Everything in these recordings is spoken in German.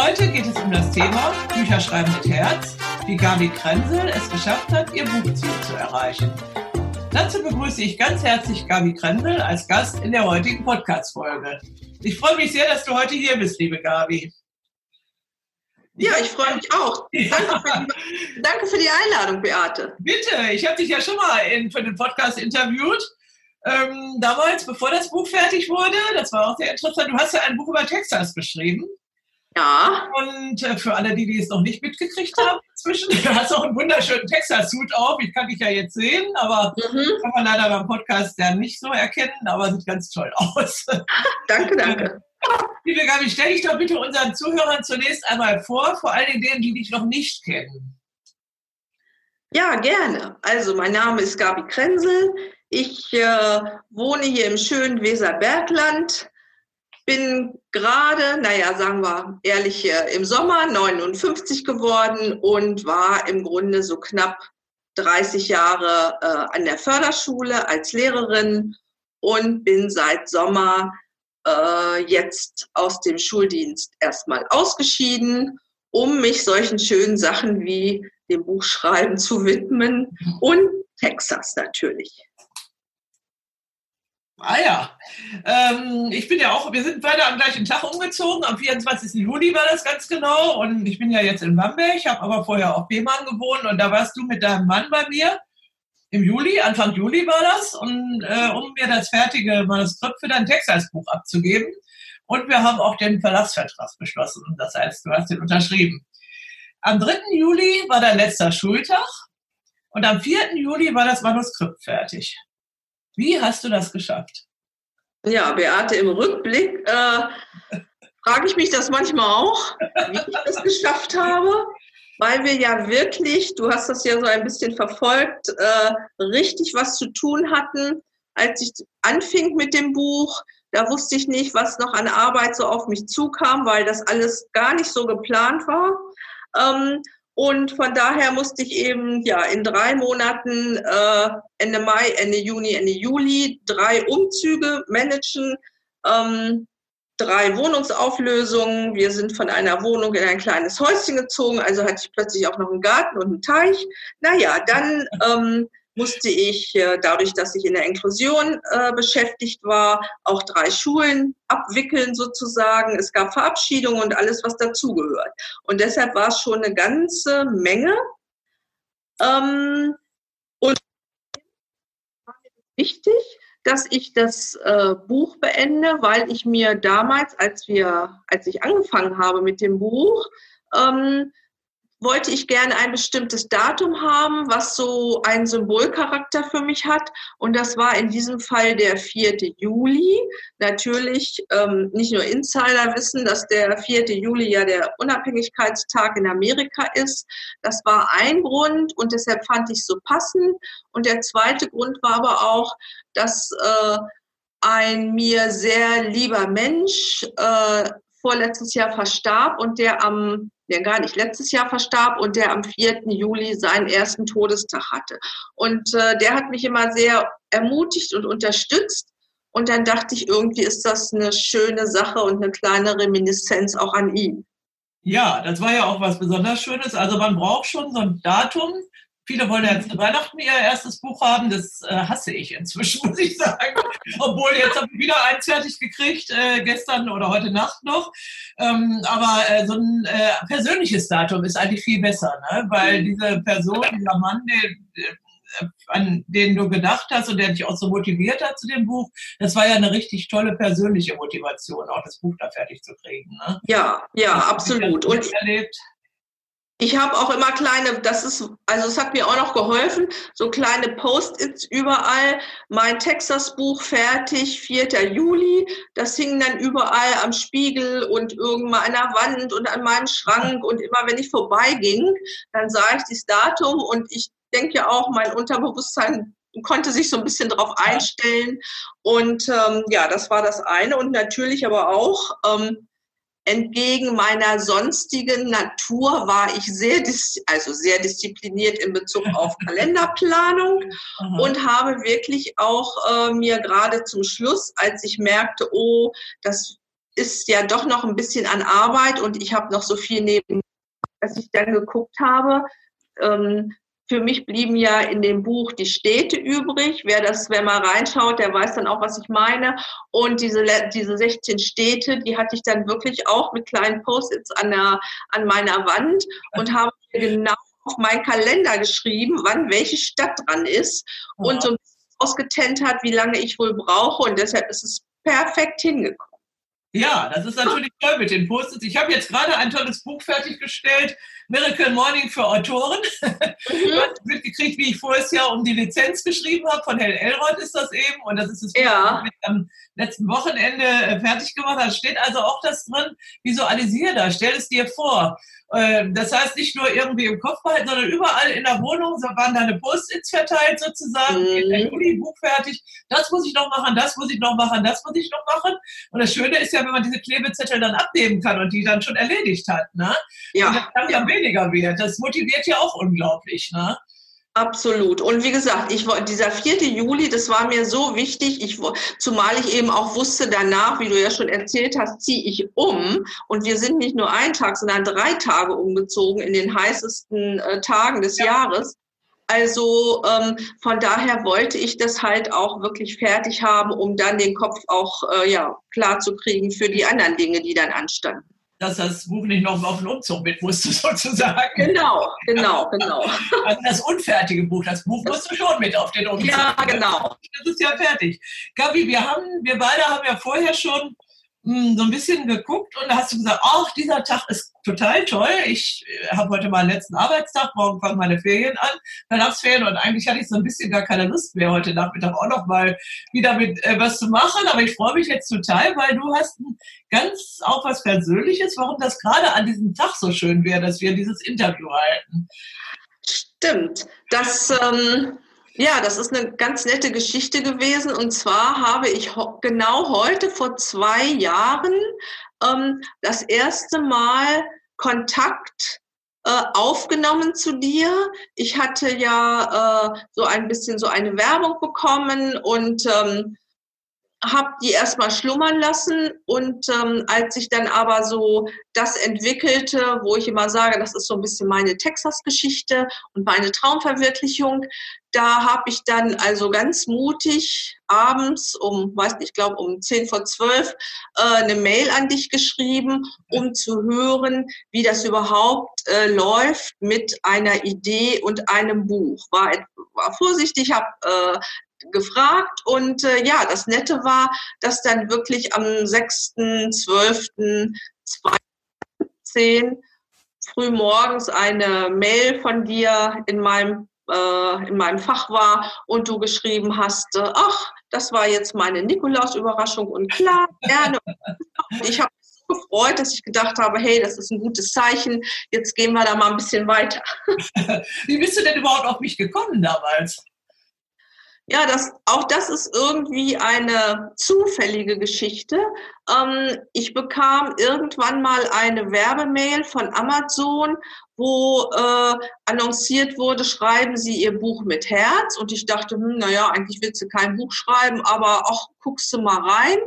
Heute geht es um das Thema Bücherschreiben mit Herz, wie Gabi Krenzel es geschafft hat, ihr Buchziel zu erreichen. Dazu begrüße ich ganz herzlich Gabi Krenzel als Gast in der heutigen Podcast-Folge. Ich freue mich sehr, dass du heute hier bist, liebe Gabi. Ja, ich freue mich auch. Danke für, die, danke für die Einladung, Beate. Bitte, ich habe dich ja schon mal in, für den Podcast interviewt. Ähm, damals, bevor das Buch fertig wurde, das war auch sehr interessant. Du hast ja ein Buch über Texas geschrieben. Ja. Und äh, für alle, die, die es noch nicht mitgekriegt haben, inzwischen, du hast auch einen wunderschönen Texas-Suit auf. Ich kann dich ja jetzt sehen, aber mhm. kann man leider beim Podcast ja nicht so erkennen, aber sieht ganz toll aus. Danke, danke. Liebe Gabi, stell dich doch bitte unseren Zuhörern zunächst einmal vor, vor allen denen, die dich noch nicht kennen. Ja, gerne. Also, mein Name ist Gabi Krenzel. Ich äh, wohne hier im schönen Weserbergland bin gerade, naja, sagen wir ehrlich, im Sommer 59 geworden und war im Grunde so knapp 30 Jahre äh, an der Förderschule als Lehrerin und bin seit Sommer äh, jetzt aus dem Schuldienst erstmal ausgeschieden, um mich solchen schönen Sachen wie dem Buchschreiben zu widmen und Texas natürlich. Ah ja, ähm, ich bin ja auch, wir sind beide am gleichen Tag umgezogen, am 24. Juli war das ganz genau und ich bin ja jetzt in Bamberg, habe aber vorher auch Bemann gewohnt und da warst du mit deinem Mann bei mir im Juli, Anfang Juli war das und äh, um mir das fertige Manuskript für dein Texas-Buch abzugeben und wir haben auch den Verlassvertrag beschlossen, das heißt, du hast den unterschrieben. Am 3. Juli war dein letzter Schultag und am 4. Juli war das Manuskript fertig. Wie hast du das geschafft? Ja, Beate, im Rückblick äh, frage ich mich das manchmal auch, wie ich das geschafft habe, weil wir ja wirklich, du hast das ja so ein bisschen verfolgt, äh, richtig was zu tun hatten. Als ich anfing mit dem Buch, da wusste ich nicht, was noch an Arbeit so auf mich zukam, weil das alles gar nicht so geplant war. Ähm, und von daher musste ich eben ja in drei Monaten, äh, Ende Mai, Ende Juni, Ende Juli, drei Umzüge managen, ähm, drei Wohnungsauflösungen. Wir sind von einer Wohnung in ein kleines Häuschen gezogen, also hatte ich plötzlich auch noch einen Garten und einen Teich. Naja, dann ähm, musste ich, äh, dadurch, dass ich in der Inklusion äh, beschäftigt war, auch drei Schulen abwickeln sozusagen. Es gab Verabschiedungen und alles, was dazugehört. Und deshalb war es schon eine ganze Menge. Ähm, und wichtig, dass ich das äh, Buch beende, weil ich mir damals, als wir, als ich angefangen habe mit dem Buch, ähm, wollte ich gerne ein bestimmtes Datum haben, was so einen Symbolcharakter für mich hat. Und das war in diesem Fall der 4. Juli. Natürlich ähm, nicht nur Insider wissen, dass der 4. Juli ja der Unabhängigkeitstag in Amerika ist. Das war ein Grund und deshalb fand ich es so passend. Und der zweite Grund war aber auch, dass äh, ein mir sehr lieber Mensch äh, vorletztes Jahr verstarb und der am der gar nicht letztes Jahr verstarb und der am 4. Juli seinen ersten Todestag hatte. Und äh, der hat mich immer sehr ermutigt und unterstützt. Und dann dachte ich, irgendwie ist das eine schöne Sache und eine kleine Reminiszenz auch an ihn. Ja, das war ja auch was besonders Schönes. Also man braucht schon so ein Datum, Viele wollen ja jetzt Weihnachten ihr erstes Buch haben. Das äh, hasse ich inzwischen, muss ich sagen. Obwohl, jetzt habe ich wieder eins fertig gekriegt, äh, gestern oder heute Nacht noch. Ähm, aber äh, so ein äh, persönliches Datum ist eigentlich viel besser, ne? weil mhm. diese Person, dieser Mann, der, äh, an den du gedacht hast und der dich auch so motiviert hat zu dem Buch, das war ja eine richtig tolle persönliche Motivation, auch das Buch da fertig zu kriegen. Ne? Ja, ja, absolut. Und erlebt. Ich habe auch immer kleine, das ist, also es hat mir auch noch geholfen, so kleine Post-its überall. Mein Texas-Buch fertig, 4. Juli. Das hing dann überall am Spiegel und irgendwann an der Wand und an meinem Schrank. Und immer wenn ich vorbeiging, dann sah ich das Datum und ich denke auch, mein Unterbewusstsein konnte sich so ein bisschen darauf einstellen. Und ähm, ja, das war das eine. Und natürlich aber auch, ähm, entgegen meiner sonstigen Natur war ich sehr, also sehr diszipliniert in Bezug auf Kalenderplanung mhm. und habe wirklich auch äh, mir gerade zum Schluss, als ich merkte, oh, das ist ja doch noch ein bisschen an Arbeit und ich habe noch so viel neben, dass ich dann geguckt habe, ähm, für mich blieben ja in dem Buch die Städte übrig. Wer das, wer mal reinschaut, der weiß dann auch, was ich meine. Und diese, diese 16 Städte, die hatte ich dann wirklich auch mit kleinen Post-its an, der, an meiner Wand und habe genau auf meinen Kalender geschrieben, wann welche Stadt dran ist und so ausgetennt hat, wie lange ich wohl brauche. Und deshalb ist es perfekt hingekommen. Ja, das ist natürlich toll mit den Post-its. Ich habe jetzt gerade ein tolles Buch fertiggestellt Miracle Morning für Autoren. Mhm. Du hast mitgekriegt, wie ich vorher Jahr um die Lizenz geschrieben habe. Von Helen Elrod ist das eben. Und das ist das ja. Buch, das am letzten Wochenende äh, fertig gemacht Da steht also auch das drin. Visualisiere das. Stell es dir vor. Ähm, das heißt, nicht nur irgendwie im Kopf behalten, sondern überall in der Wohnung waren deine Post-its verteilt sozusagen. Mhm. Der Juli-Buch fertig. Das muss ich noch machen, das muss ich noch machen, das muss ich noch machen. Und das Schöne ist ja, wenn man diese Klebezettel dann abnehmen kann und die dann schon erledigt hat. Ne? Ja. Und das dann ja weniger wird. Das motiviert ja auch unglaublich. Ne? Absolut. Und wie gesagt, ich dieser 4. Juli, das war mir so wichtig, ich, zumal ich eben auch wusste, danach, wie du ja schon erzählt hast, ziehe ich um. Und wir sind nicht nur einen Tag, sondern drei Tage umgezogen in den heißesten äh, Tagen des ja. Jahres. Also ähm, von daher wollte ich das halt auch wirklich fertig haben, um dann den Kopf auch äh, ja, klar zu kriegen für die anderen Dinge, die dann anstanden dass das Buch nicht noch auf den Umzug mit musste, sozusagen. Genau, genau, genau. Also das unfertige Buch, das Buch musst du schon mit auf den Umzug. Ja, genau. Das ist ja fertig. Gabi, wir haben, wir beide haben ja vorher schon so ein bisschen geguckt und da hast du gesagt, ach, dieser Tag ist total toll. Ich äh, habe heute meinen letzten Arbeitstag, morgen fangen meine Ferien an, Weihnachtsferien und eigentlich hatte ich so ein bisschen gar keine Lust mehr, heute Nachmittag auch noch mal wieder mit äh, was zu machen. Aber ich freue mich jetzt total, weil du hast ganz auch was Persönliches, warum das gerade an diesem Tag so schön wäre, dass wir dieses Interview halten. Stimmt. Das ähm ja, das ist eine ganz nette Geschichte gewesen. Und zwar habe ich genau heute vor zwei Jahren ähm, das erste Mal Kontakt äh, aufgenommen zu dir. Ich hatte ja äh, so ein bisschen so eine Werbung bekommen und ähm, habe die erstmal schlummern lassen und ähm, als ich dann aber so das entwickelte, wo ich immer sage, das ist so ein bisschen meine Texas-Geschichte und meine Traumverwirklichung, da habe ich dann also ganz mutig abends um, weiß nicht, ich glaube um 10 vor 12 äh, eine Mail an dich geschrieben, um zu hören, wie das überhaupt äh, läuft mit einer Idee und einem Buch. War, war vorsichtig, habe äh, gefragt und äh, ja, das Nette war, dass dann wirklich am 6.12.2010 früh morgens eine Mail von dir in meinem äh, in meinem Fach war und du geschrieben hast, äh, ach, das war jetzt meine Nikolaus-Überraschung und klar, gerne. Ich habe mich so gefreut, dass ich gedacht habe, hey, das ist ein gutes Zeichen, jetzt gehen wir da mal ein bisschen weiter. Wie bist du denn überhaupt auf mich gekommen damals? Ja, das, auch das ist irgendwie eine zufällige Geschichte. Ähm, ich bekam irgendwann mal eine Werbemail von Amazon, wo äh, annonciert wurde, schreiben Sie Ihr Buch mit Herz. Und ich dachte, hm, naja, eigentlich willst du kein Buch schreiben, aber auch guckst du mal rein.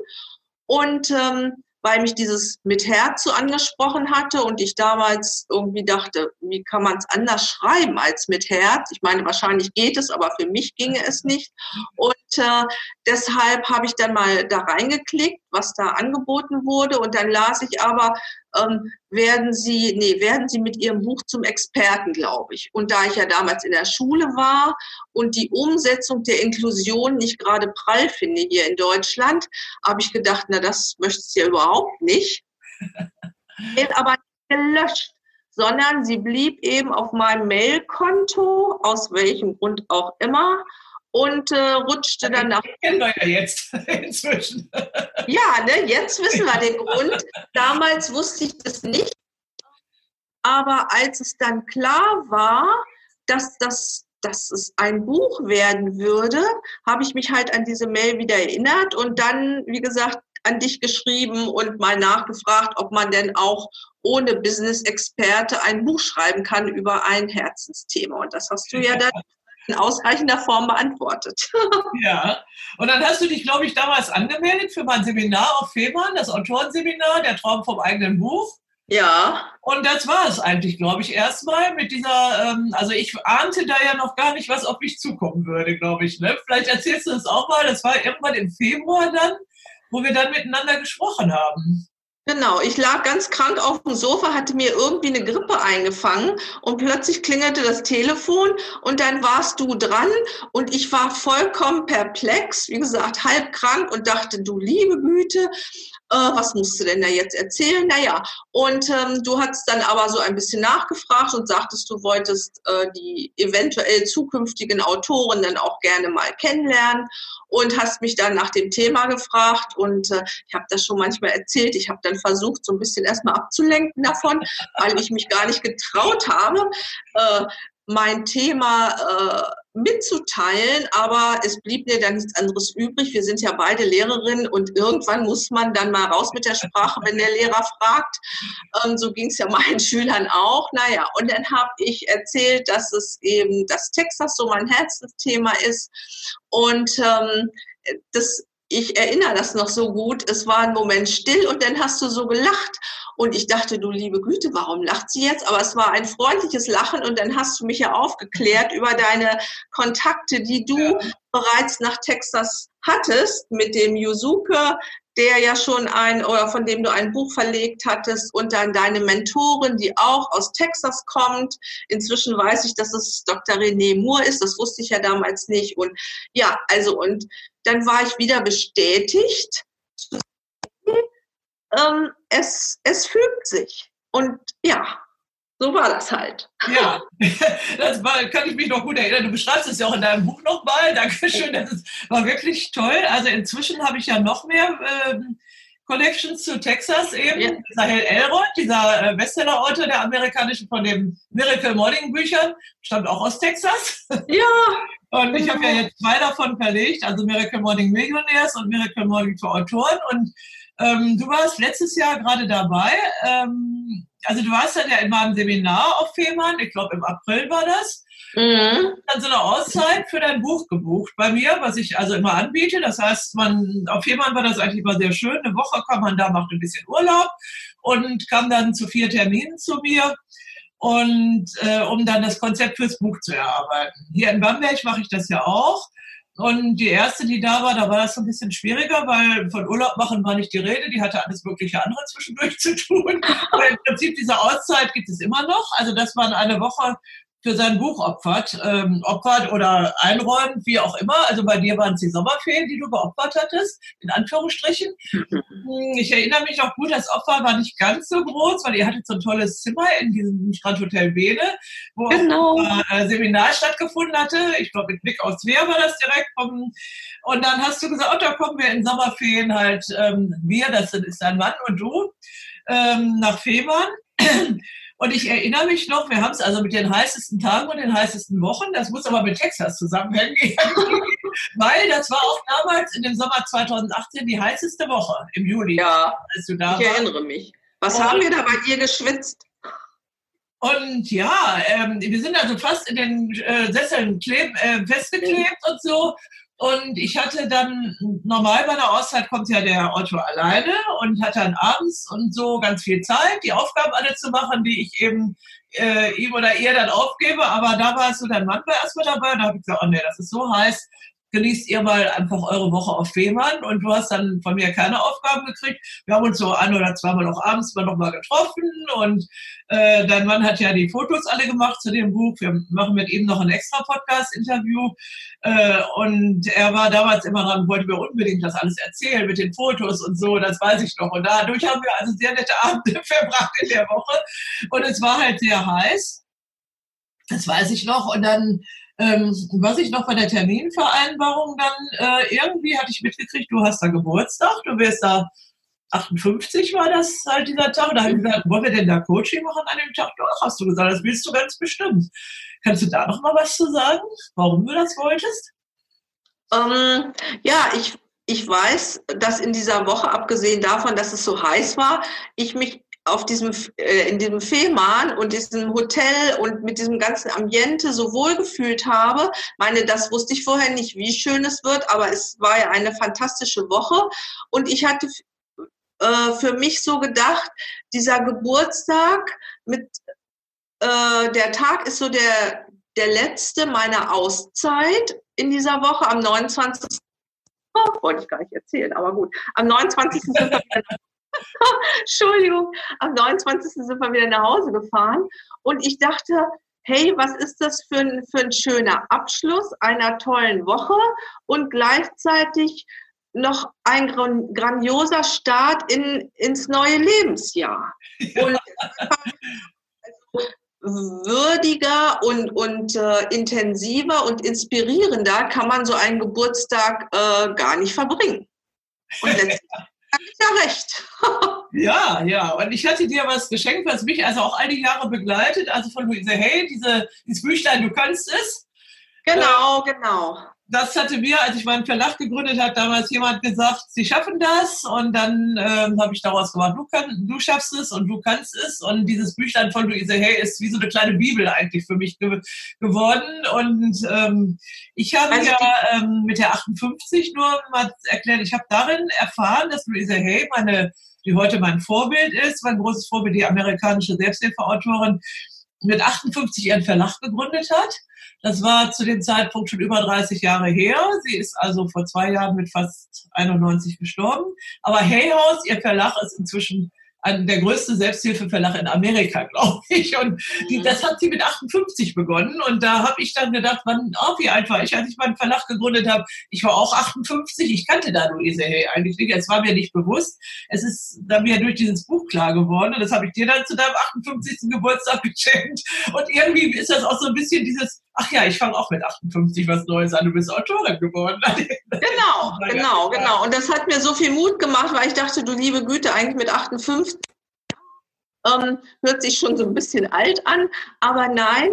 Und ähm, weil mich dieses mit Herz so angesprochen hatte und ich damals irgendwie dachte, wie kann man es anders schreiben als mit Herz? Ich meine, wahrscheinlich geht es, aber für mich ginge es nicht. Und äh, deshalb habe ich dann mal da reingeklickt, was da angeboten wurde und dann las ich aber, ähm, werden Sie, nee, werden Sie mit Ihrem Buch zum Experten, glaube ich. Und da ich ja damals in der Schule war und die Umsetzung der Inklusion nicht gerade prall finde hier in Deutschland, habe ich gedacht, na, das möchtest du ja überhaupt nicht. aber gelöscht. sondern sie blieb eben auf meinem Mailkonto, aus welchem Grund auch immer, und äh, rutschte dann nach. Kennen wir ja jetzt inzwischen. ja, ne, jetzt wissen wir den Grund. Damals wusste ich das nicht. Aber als es dann klar war, dass das dass es ein Buch werden würde, habe ich mich halt an diese Mail wieder erinnert und dann, wie gesagt, an dich geschrieben und mal nachgefragt, ob man denn auch ohne Business-Experte ein Buch schreiben kann über ein Herzensthema. Und das hast du ja dann in ausreichender Form beantwortet. ja, und dann hast du dich, glaube ich, damals angemeldet für mein Seminar auf Fehmarn, das Autorenseminar, der Traum vom eigenen Buch. Ja. Und das war es eigentlich, glaube ich, erstmal mit dieser, ähm, also ich ahnte da ja noch gar nicht, was auf mich zukommen würde, glaube ich. Ne? Vielleicht erzählst du das auch mal, das war irgendwann im Februar dann, wo wir dann miteinander gesprochen haben. Genau, ich lag ganz krank auf dem Sofa, hatte mir irgendwie eine Grippe eingefangen und plötzlich klingelte das Telefon und dann warst du dran und ich war vollkommen perplex, wie gesagt, halb krank und dachte, du liebe Güte, äh, was musst du denn da jetzt erzählen? Naja, und ähm, du hast dann aber so ein bisschen nachgefragt und sagtest, du wolltest äh, die eventuell zukünftigen Autoren dann auch gerne mal kennenlernen und hast mich dann nach dem Thema gefragt und äh, ich habe das schon manchmal erzählt. Ich habe dann versucht, so ein bisschen erstmal abzulenken davon, weil ich mich gar nicht getraut habe, äh, mein Thema äh, mitzuteilen, aber es blieb mir dann nichts anderes übrig. Wir sind ja beide Lehrerinnen und irgendwann muss man dann mal raus mit der Sprache, wenn der Lehrer fragt. Ähm, so ging es ja meinen Schülern auch. Naja, und dann habe ich erzählt, dass es eben das Texas so mein Herzensthema ist und ähm, das ich erinnere das noch so gut. Es war ein Moment still und dann hast du so gelacht. Und ich dachte, du liebe Güte, warum lacht sie jetzt? Aber es war ein freundliches Lachen und dann hast du mich ja aufgeklärt über deine Kontakte, die du ja. bereits nach Texas hattest mit dem Yuzuke, der ja schon ein oder von dem du ein Buch verlegt hattest und dann deine Mentorin, die auch aus Texas kommt. Inzwischen weiß ich, dass es Dr. René Moore ist. Das wusste ich ja damals nicht. Und ja, also und dann war ich wieder bestätigt. Ähm, es, es fügt sich. Und ja, so war das halt. Ja, das war, kann ich mich noch gut erinnern. Du beschreibst es ja auch in deinem Buch nochmal. Dankeschön, das war wirklich toll. Also inzwischen habe ich ja noch mehr ähm, Connections zu Texas eben. Ja. Sahel Elrod, dieser äh, Bestseller-Autor der amerikanischen von den Miracle Morning Büchern, stammt auch aus Texas. Ja. Und ich habe ja jetzt zwei davon verlegt, also Miracle Morning Millionaires und Miracle Morning für Autoren. Und ähm, du warst letztes Jahr gerade dabei. Ähm, also du warst dann ja in meinem Seminar auf Fehmarn, ich glaube im April war das. Mhm. Dann so eine Auszeit für dein Buch gebucht bei mir, was ich also immer anbiete. Das heißt, man auf Fehmarn war das eigentlich immer sehr schön. Eine Woche kam man da, macht ein bisschen Urlaub und kam dann zu vier Terminen zu mir und äh, um dann das Konzept fürs Buch zu erarbeiten. Hier in Bamberg mache ich das ja auch. Und die erste, die da war, da war das so ein bisschen schwieriger, weil von Urlaub machen war nicht die Rede. Die hatte alles mögliche andere zwischendurch zu tun. Aber im Prinzip diese Auszeit gibt es immer noch. Also das waren eine Woche für sein Buch opfert, ähm, opfert oder einräumt, wie auch immer. Also bei dir waren es die Sommerferien, die du geopfert hattest, in Anführungsstrichen. Hm, ich erinnere mich auch gut, das Opfer war nicht ganz so groß, weil ihr hattet so ein tolles Zimmer in diesem Strandhotel Bene, wo genau. ein äh, Seminar stattgefunden hatte. Ich glaube, mit Blick aufs Meer war das direkt. Vom, und dann hast du gesagt, oh, da kommen wir in Sommerferien halt, ähm, wir, das ist dein Mann und du, ähm, nach Fehmarn. Und ich erinnere mich noch, wir haben es also mit den heißesten Tagen und den heißesten Wochen, das muss aber mit Texas zusammenhängen, weil das war auch damals in dem Sommer 2018 die heißeste Woche im Juli. Ja, als du da ich warst. erinnere mich. Was und, haben wir da bei dir geschwitzt? Und ja, ähm, wir sind also fast in den äh, Sesseln kleb, äh, festgeklebt mhm. und so. Und ich hatte dann, normal bei der Auszeit kommt ja der Otto alleine und hat dann abends und so ganz viel Zeit, die Aufgaben alle zu machen, die ich eben äh, ihm oder ihr dann aufgebe. Aber da war es so, dein Mann war erstmal dabei und da habe ich gesagt, oh nee, das ist so heiß, genießt ihr mal einfach eure Woche auf Fehmarn und du hast dann von mir keine Aufgaben gekriegt. Wir haben uns so ein oder zweimal noch abends mal noch mal getroffen und äh, dein Mann hat ja die Fotos alle gemacht zu dem Buch. Wir machen mit ihm noch ein extra Podcast-Interview äh, und er war damals immer dran, wollte mir unbedingt das alles erzählen mit den Fotos und so, das weiß ich noch. Und dadurch haben wir also sehr nette Abende verbracht in der Woche und es war halt sehr heiß. Das weiß ich noch. Und dann ähm, was ich noch bei der Terminvereinbarung dann äh, irgendwie hatte ich mitgekriegt, du hast da Geburtstag, du wirst da 58 war das halt dieser Tag. Und da habe ich gesagt, wollen wir denn da Coaching machen an dem Tag? Doch, hast du gesagt, das willst du ganz bestimmt. Kannst du da noch mal was zu sagen, warum du das wolltest? Ähm, ja, ich, ich weiß, dass in dieser Woche, abgesehen davon, dass es so heiß war, ich mich auf diesem, äh, in diesem Fehmarn und diesem Hotel und mit diesem ganzen Ambiente so wohl gefühlt habe. meine, das wusste ich vorher nicht, wie schön es wird, aber es war ja eine fantastische Woche. Und ich hatte äh, für mich so gedacht, dieser Geburtstag mit, äh, der Tag ist so der, der letzte meiner Auszeit in dieser Woche am 29. Oh, wollte ich gar nicht erzählen, aber gut. Am 29. Entschuldigung, am 29. sind wir wieder nach Hause gefahren und ich dachte, hey, was ist das für ein, für ein schöner Abschluss einer tollen Woche und gleichzeitig noch ein grandioser Start in, ins neue Lebensjahr. Ja. Und würdiger und, und äh, intensiver und inspirierender kann man so einen Geburtstag äh, gar nicht verbringen. Und letztendlich ich ja recht. ja, ja. Und ich hatte dir was geschenkt, was mich also auch all die Jahre begleitet. Also von Luise Hey, diese, dieses Büchlein, du kannst es. Genau, äh, genau das hatte mir, als ich meinen Verlag gegründet habe, damals jemand gesagt, sie schaffen das. Und dann ähm, habe ich daraus gemacht, du, kann, du schaffst es und du kannst es. Und dieses Büchlein von Luise Hay ist wie so eine kleine Bibel eigentlich für mich ge geworden. Und ähm, ich habe also ja ähm, mit der 58 nur mal erklärt, ich habe darin erfahren, dass Luise Hay meine die heute mein Vorbild ist, mein großes Vorbild, die amerikanische Selbsthilfeautorin, mit 58 ihren Verlag gegründet hat das war zu dem Zeitpunkt schon über 30 Jahre her. Sie ist also vor zwei Jahren mit fast 91 gestorben. Aber Hay House, ihr Verlag, ist inzwischen der größte Selbsthilfeverlag in Amerika, glaube ich. Und die, mhm. das hat sie mit 58 begonnen. Und da habe ich dann gedacht, wann, oh, wie alt war ich, als ich meinen Verlag gegründet habe. Ich war auch 58. Ich kannte da Luise Hay eigentlich nicht. Es war mir nicht bewusst. Es ist dann mir durch dieses Buch klar geworden. Und das habe ich dir dann zu deinem 58. Geburtstag geschenkt. Und irgendwie ist das auch so ein bisschen dieses, ach ja, ich fange auch mit 58 was Neues an. Du bist Autorin geworden. Genau, genau, genau. Und das hat mir so viel Mut gemacht, weil ich dachte, du liebe Güte, eigentlich mit 58 ähm, hört sich schon so ein bisschen alt an, aber nein,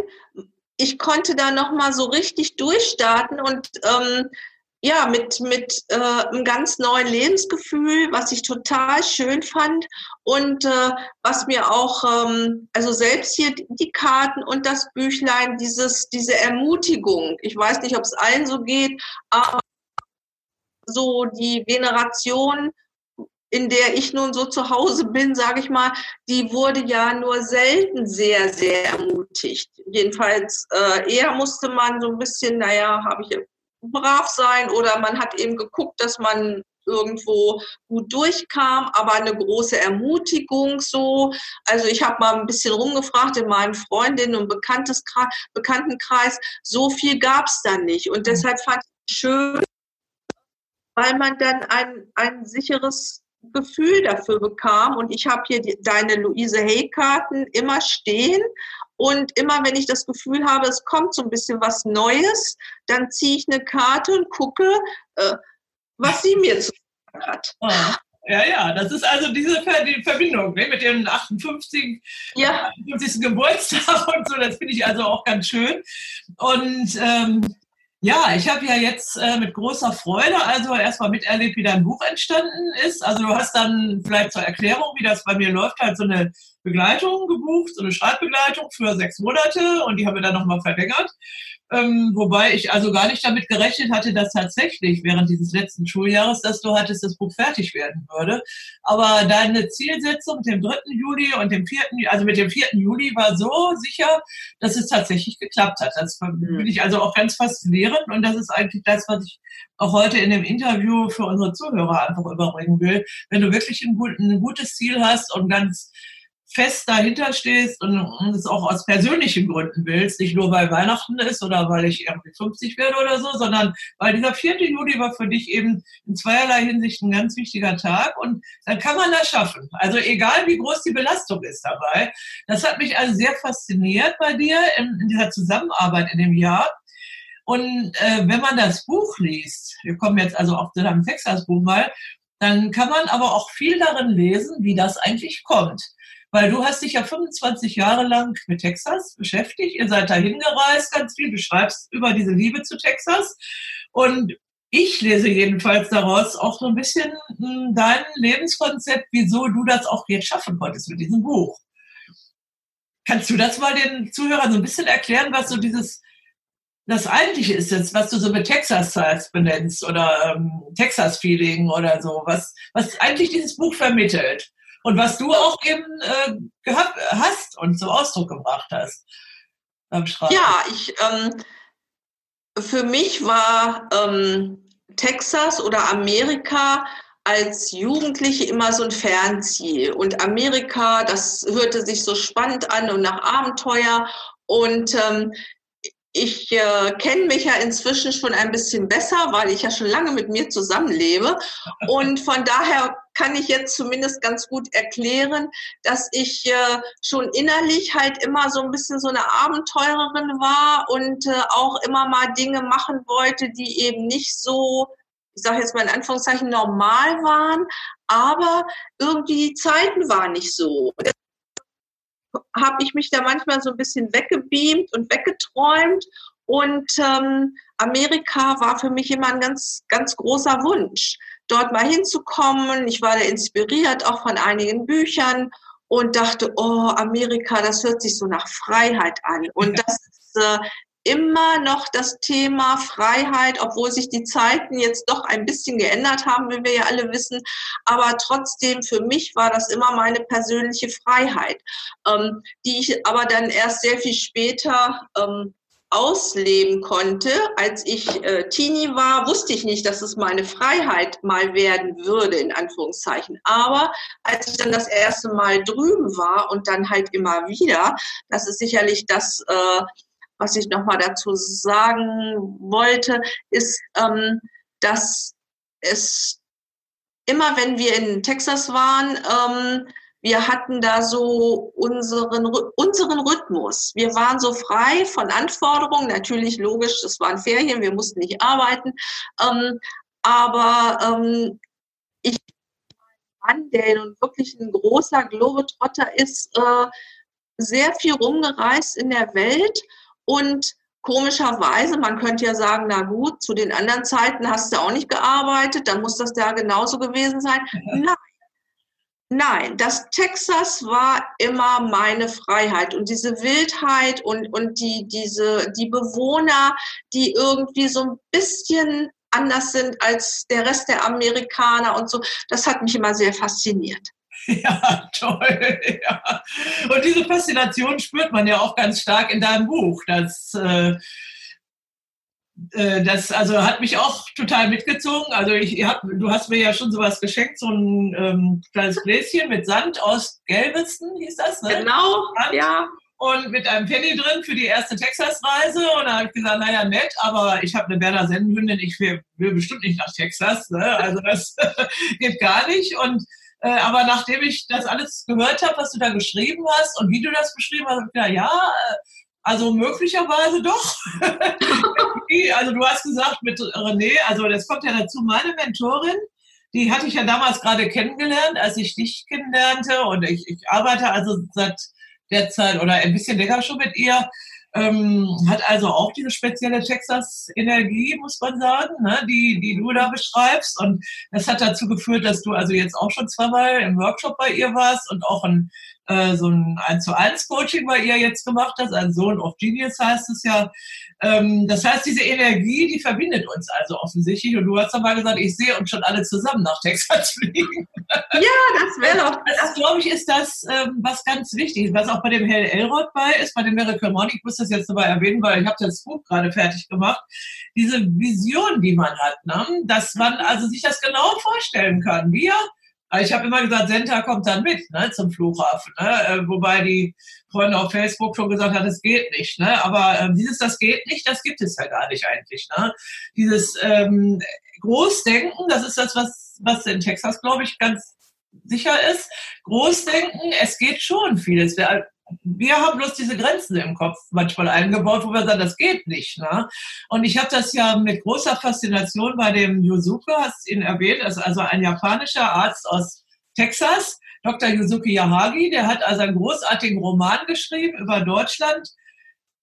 ich konnte da noch mal so richtig durchstarten und ähm, ja, mit, mit äh, einem ganz neuen Lebensgefühl, was ich total schön fand und äh, was mir auch, ähm, also selbst hier die Karten und das Büchlein, dieses, diese Ermutigung, ich weiß nicht, ob es allen so geht, aber so die Generation in der ich nun so zu Hause bin, sage ich mal, die wurde ja nur selten sehr, sehr ermutigt. Jedenfalls äh, eher musste man so ein bisschen, naja, habe ich brav sein oder man hat eben geguckt, dass man irgendwo gut durchkam, aber eine große Ermutigung so. Also ich habe mal ein bisschen rumgefragt in meinen Freundinnen und Bekanntenkreis. So viel gab es da nicht. Und deshalb fand ich schön, weil man dann ein, ein sicheres Gefühl dafür bekam. Und ich habe hier die, deine Luise Hay-Karten immer stehen. Und immer wenn ich das Gefühl habe, es kommt so ein bisschen was Neues, dann ziehe ich eine Karte und gucke, äh, was sie mir zu sagen hat. Ah. Ja, ja, das ist also diese die Verbindung ne, mit dem 58. Ja. 58. Geburtstag und so, das finde ich also auch ganz schön. Und ähm, ja, ich habe ja jetzt äh, mit großer Freude also erstmal miterlebt, wie dein Buch entstanden ist. Also du hast dann vielleicht zur Erklärung, wie das bei mir läuft, halt so eine Begleitung gebucht, so eine Schreibbegleitung für sechs Monate und die haben wir dann nochmal verlängert. Ähm, wobei ich also gar nicht damit gerechnet hatte, dass tatsächlich während dieses letzten Schuljahres, dass du hattest, das Buch fertig werden würde. Aber deine Zielsetzung mit dem 3. Juli und dem 4., also mit dem 4. Juli war so sicher, dass es tatsächlich geklappt hat. Das finde mhm. ich also auch ganz faszinierend und das ist eigentlich das, was ich auch heute in dem Interview für unsere Zuhörer einfach überbringen will. Wenn du wirklich ein, ein gutes Ziel hast und ganz fest dahinter stehst und, es auch aus persönlichen Gründen willst, nicht nur weil Weihnachten ist oder weil ich irgendwie 50 werde oder so, sondern weil dieser 4. Juli war für dich eben in zweierlei Hinsicht ein ganz wichtiger Tag und dann kann man das schaffen. Also egal wie groß die Belastung ist dabei. Das hat mich also sehr fasziniert bei dir in, in dieser Zusammenarbeit in dem Jahr. Und äh, wenn man das Buch liest, wir kommen jetzt also auch zu deinem Texas-Buch mal, dann kann man aber auch viel darin lesen, wie das eigentlich kommt. Weil du hast dich ja 25 Jahre lang mit Texas beschäftigt. Ihr seid dahin gereist, ganz viel. Du schreibst über diese Liebe zu Texas. Und ich lese jedenfalls daraus auch so ein bisschen hm, dein Lebenskonzept, wieso du das auch jetzt schaffen konntest mit diesem Buch. Kannst du das mal den Zuhörern so ein bisschen erklären, was so dieses das eigentliche ist jetzt, was du so mit Texas Size benennst oder ähm, Texas Feeling oder so, was, was eigentlich dieses Buch vermittelt und was du auch eben äh, gehabt hast und zum Ausdruck gebracht hast. Ja, ich, ähm, für mich war ähm, Texas oder Amerika als Jugendliche immer so ein Fernziel. Und Amerika, das hörte sich so spannend an und nach Abenteuer. Und ähm, ich äh, kenne mich ja inzwischen schon ein bisschen besser, weil ich ja schon lange mit mir zusammenlebe. Und von daher kann ich jetzt zumindest ganz gut erklären, dass ich äh, schon innerlich halt immer so ein bisschen so eine Abenteurerin war und äh, auch immer mal Dinge machen wollte, die eben nicht so, ich sage jetzt mal in Anführungszeichen, normal waren. Aber irgendwie die Zeiten waren nicht so habe ich mich da manchmal so ein bisschen weggebeamt und weggeträumt. Und ähm, Amerika war für mich immer ein ganz, ganz großer Wunsch, dort mal hinzukommen. Ich war da inspiriert auch von einigen Büchern und dachte, oh, Amerika, das hört sich so nach Freiheit an. Und das ist äh, immer noch das Thema Freiheit, obwohl sich die Zeiten jetzt doch ein bisschen geändert haben, wie wir ja alle wissen. Aber trotzdem, für mich war das immer meine persönliche Freiheit, ähm, die ich aber dann erst sehr viel später ähm, ausleben konnte. Als ich äh, Teenie war, wusste ich nicht, dass es meine Freiheit mal werden würde, in Anführungszeichen. Aber als ich dann das erste Mal drüben war und dann halt immer wieder, das ist sicherlich das, äh, was ich nochmal dazu sagen wollte, ist, ähm, dass es immer, wenn wir in Texas waren, ähm, wir hatten da so unseren, unseren Rhythmus. Wir waren so frei von Anforderungen. Natürlich, logisch, es waren Ferien, wir mussten nicht arbeiten. Ähm, aber ähm, ich, Mann, der nun wirklich ein großer Globetrotter ist, äh, sehr viel rumgereist in der Welt und komischerweise, man könnte ja sagen, na gut, zu den anderen Zeiten hast du auch nicht gearbeitet, dann muss das da genauso gewesen sein. Mhm. Nein. Nein, das Texas war immer meine Freiheit und diese Wildheit und, und die, diese, die Bewohner, die irgendwie so ein bisschen anders sind als der Rest der Amerikaner und so, das hat mich immer sehr fasziniert. Ja, toll. Ja. Und diese Faszination spürt man ja auch ganz stark in deinem Buch. Das, äh, das also hat mich auch total mitgezogen. Also ich, hab, du hast mir ja schon sowas geschenkt, so ein ähm, kleines Gläschen mit Sand aus Gelveston, hieß das, ne? Genau, Sand. ja. Und mit einem Penny drin für die erste Texas-Reise. Und da habe ich gesagt, naja, nett, aber ich habe eine Berner Sennenhündin, ich will, will bestimmt nicht nach Texas. Ne? Also das geht gar nicht. Und äh, aber nachdem ich das alles gehört habe, was du da geschrieben hast und wie du das beschrieben hast, habe ich gedacht, ja, äh, also möglicherweise doch. also du hast gesagt mit René, also das kommt ja dazu, meine Mentorin, die hatte ich ja damals gerade kennengelernt, als ich dich kennenlernte und ich, ich arbeite also seit der Zeit oder ein bisschen länger schon mit ihr. Ähm, hat also auch diese spezielle Texas-Energie, muss man sagen, ne, die, die du da beschreibst. Und das hat dazu geführt, dass du also jetzt auch schon zweimal im Workshop bei ihr warst und auch ein äh, so ein 1 zu 1 Coaching bei ihr jetzt gemacht hast, ein Sohn of Genius heißt es ja. Ähm, das heißt, diese Energie, die verbindet uns also offensichtlich. Und du hast dann mal gesagt, ich sehe uns schon alle zusammen nach Texas fliegen. Ja, das wäre doch. Das, glaube ich, ist das, ähm, was ganz wichtig ist, was auch bei dem Hell Elrod bei ist, bei dem Miracle Morning. Ich muss das jetzt dabei erwähnen, weil ich habe das Buch gerade fertig gemacht. Diese Vision, die man hat, ne? dass man also sich das genau vorstellen kann. Wir ich habe immer gesagt, Senta kommt dann mit ne, zum Flughafen. Ne? Äh, wobei die Freunde auf Facebook schon gesagt haben, das geht nicht. Ne? Aber ähm, dieses, das geht nicht, das gibt es ja gar nicht eigentlich. Ne? Dieses ähm, Großdenken, das ist das, was, was in Texas, glaube ich, ganz sicher ist. Großdenken, es geht schon vieles. Wir haben bloß diese Grenzen im Kopf manchmal eingebaut, wo wir sagen, das geht nicht. Ne? Und ich habe das ja mit großer Faszination bei dem Yuzuki, hast ihn erwähnt, also, also ein japanischer Arzt aus Texas, Dr. Yuzuki Yahagi, der hat also einen großartigen Roman geschrieben über Deutschland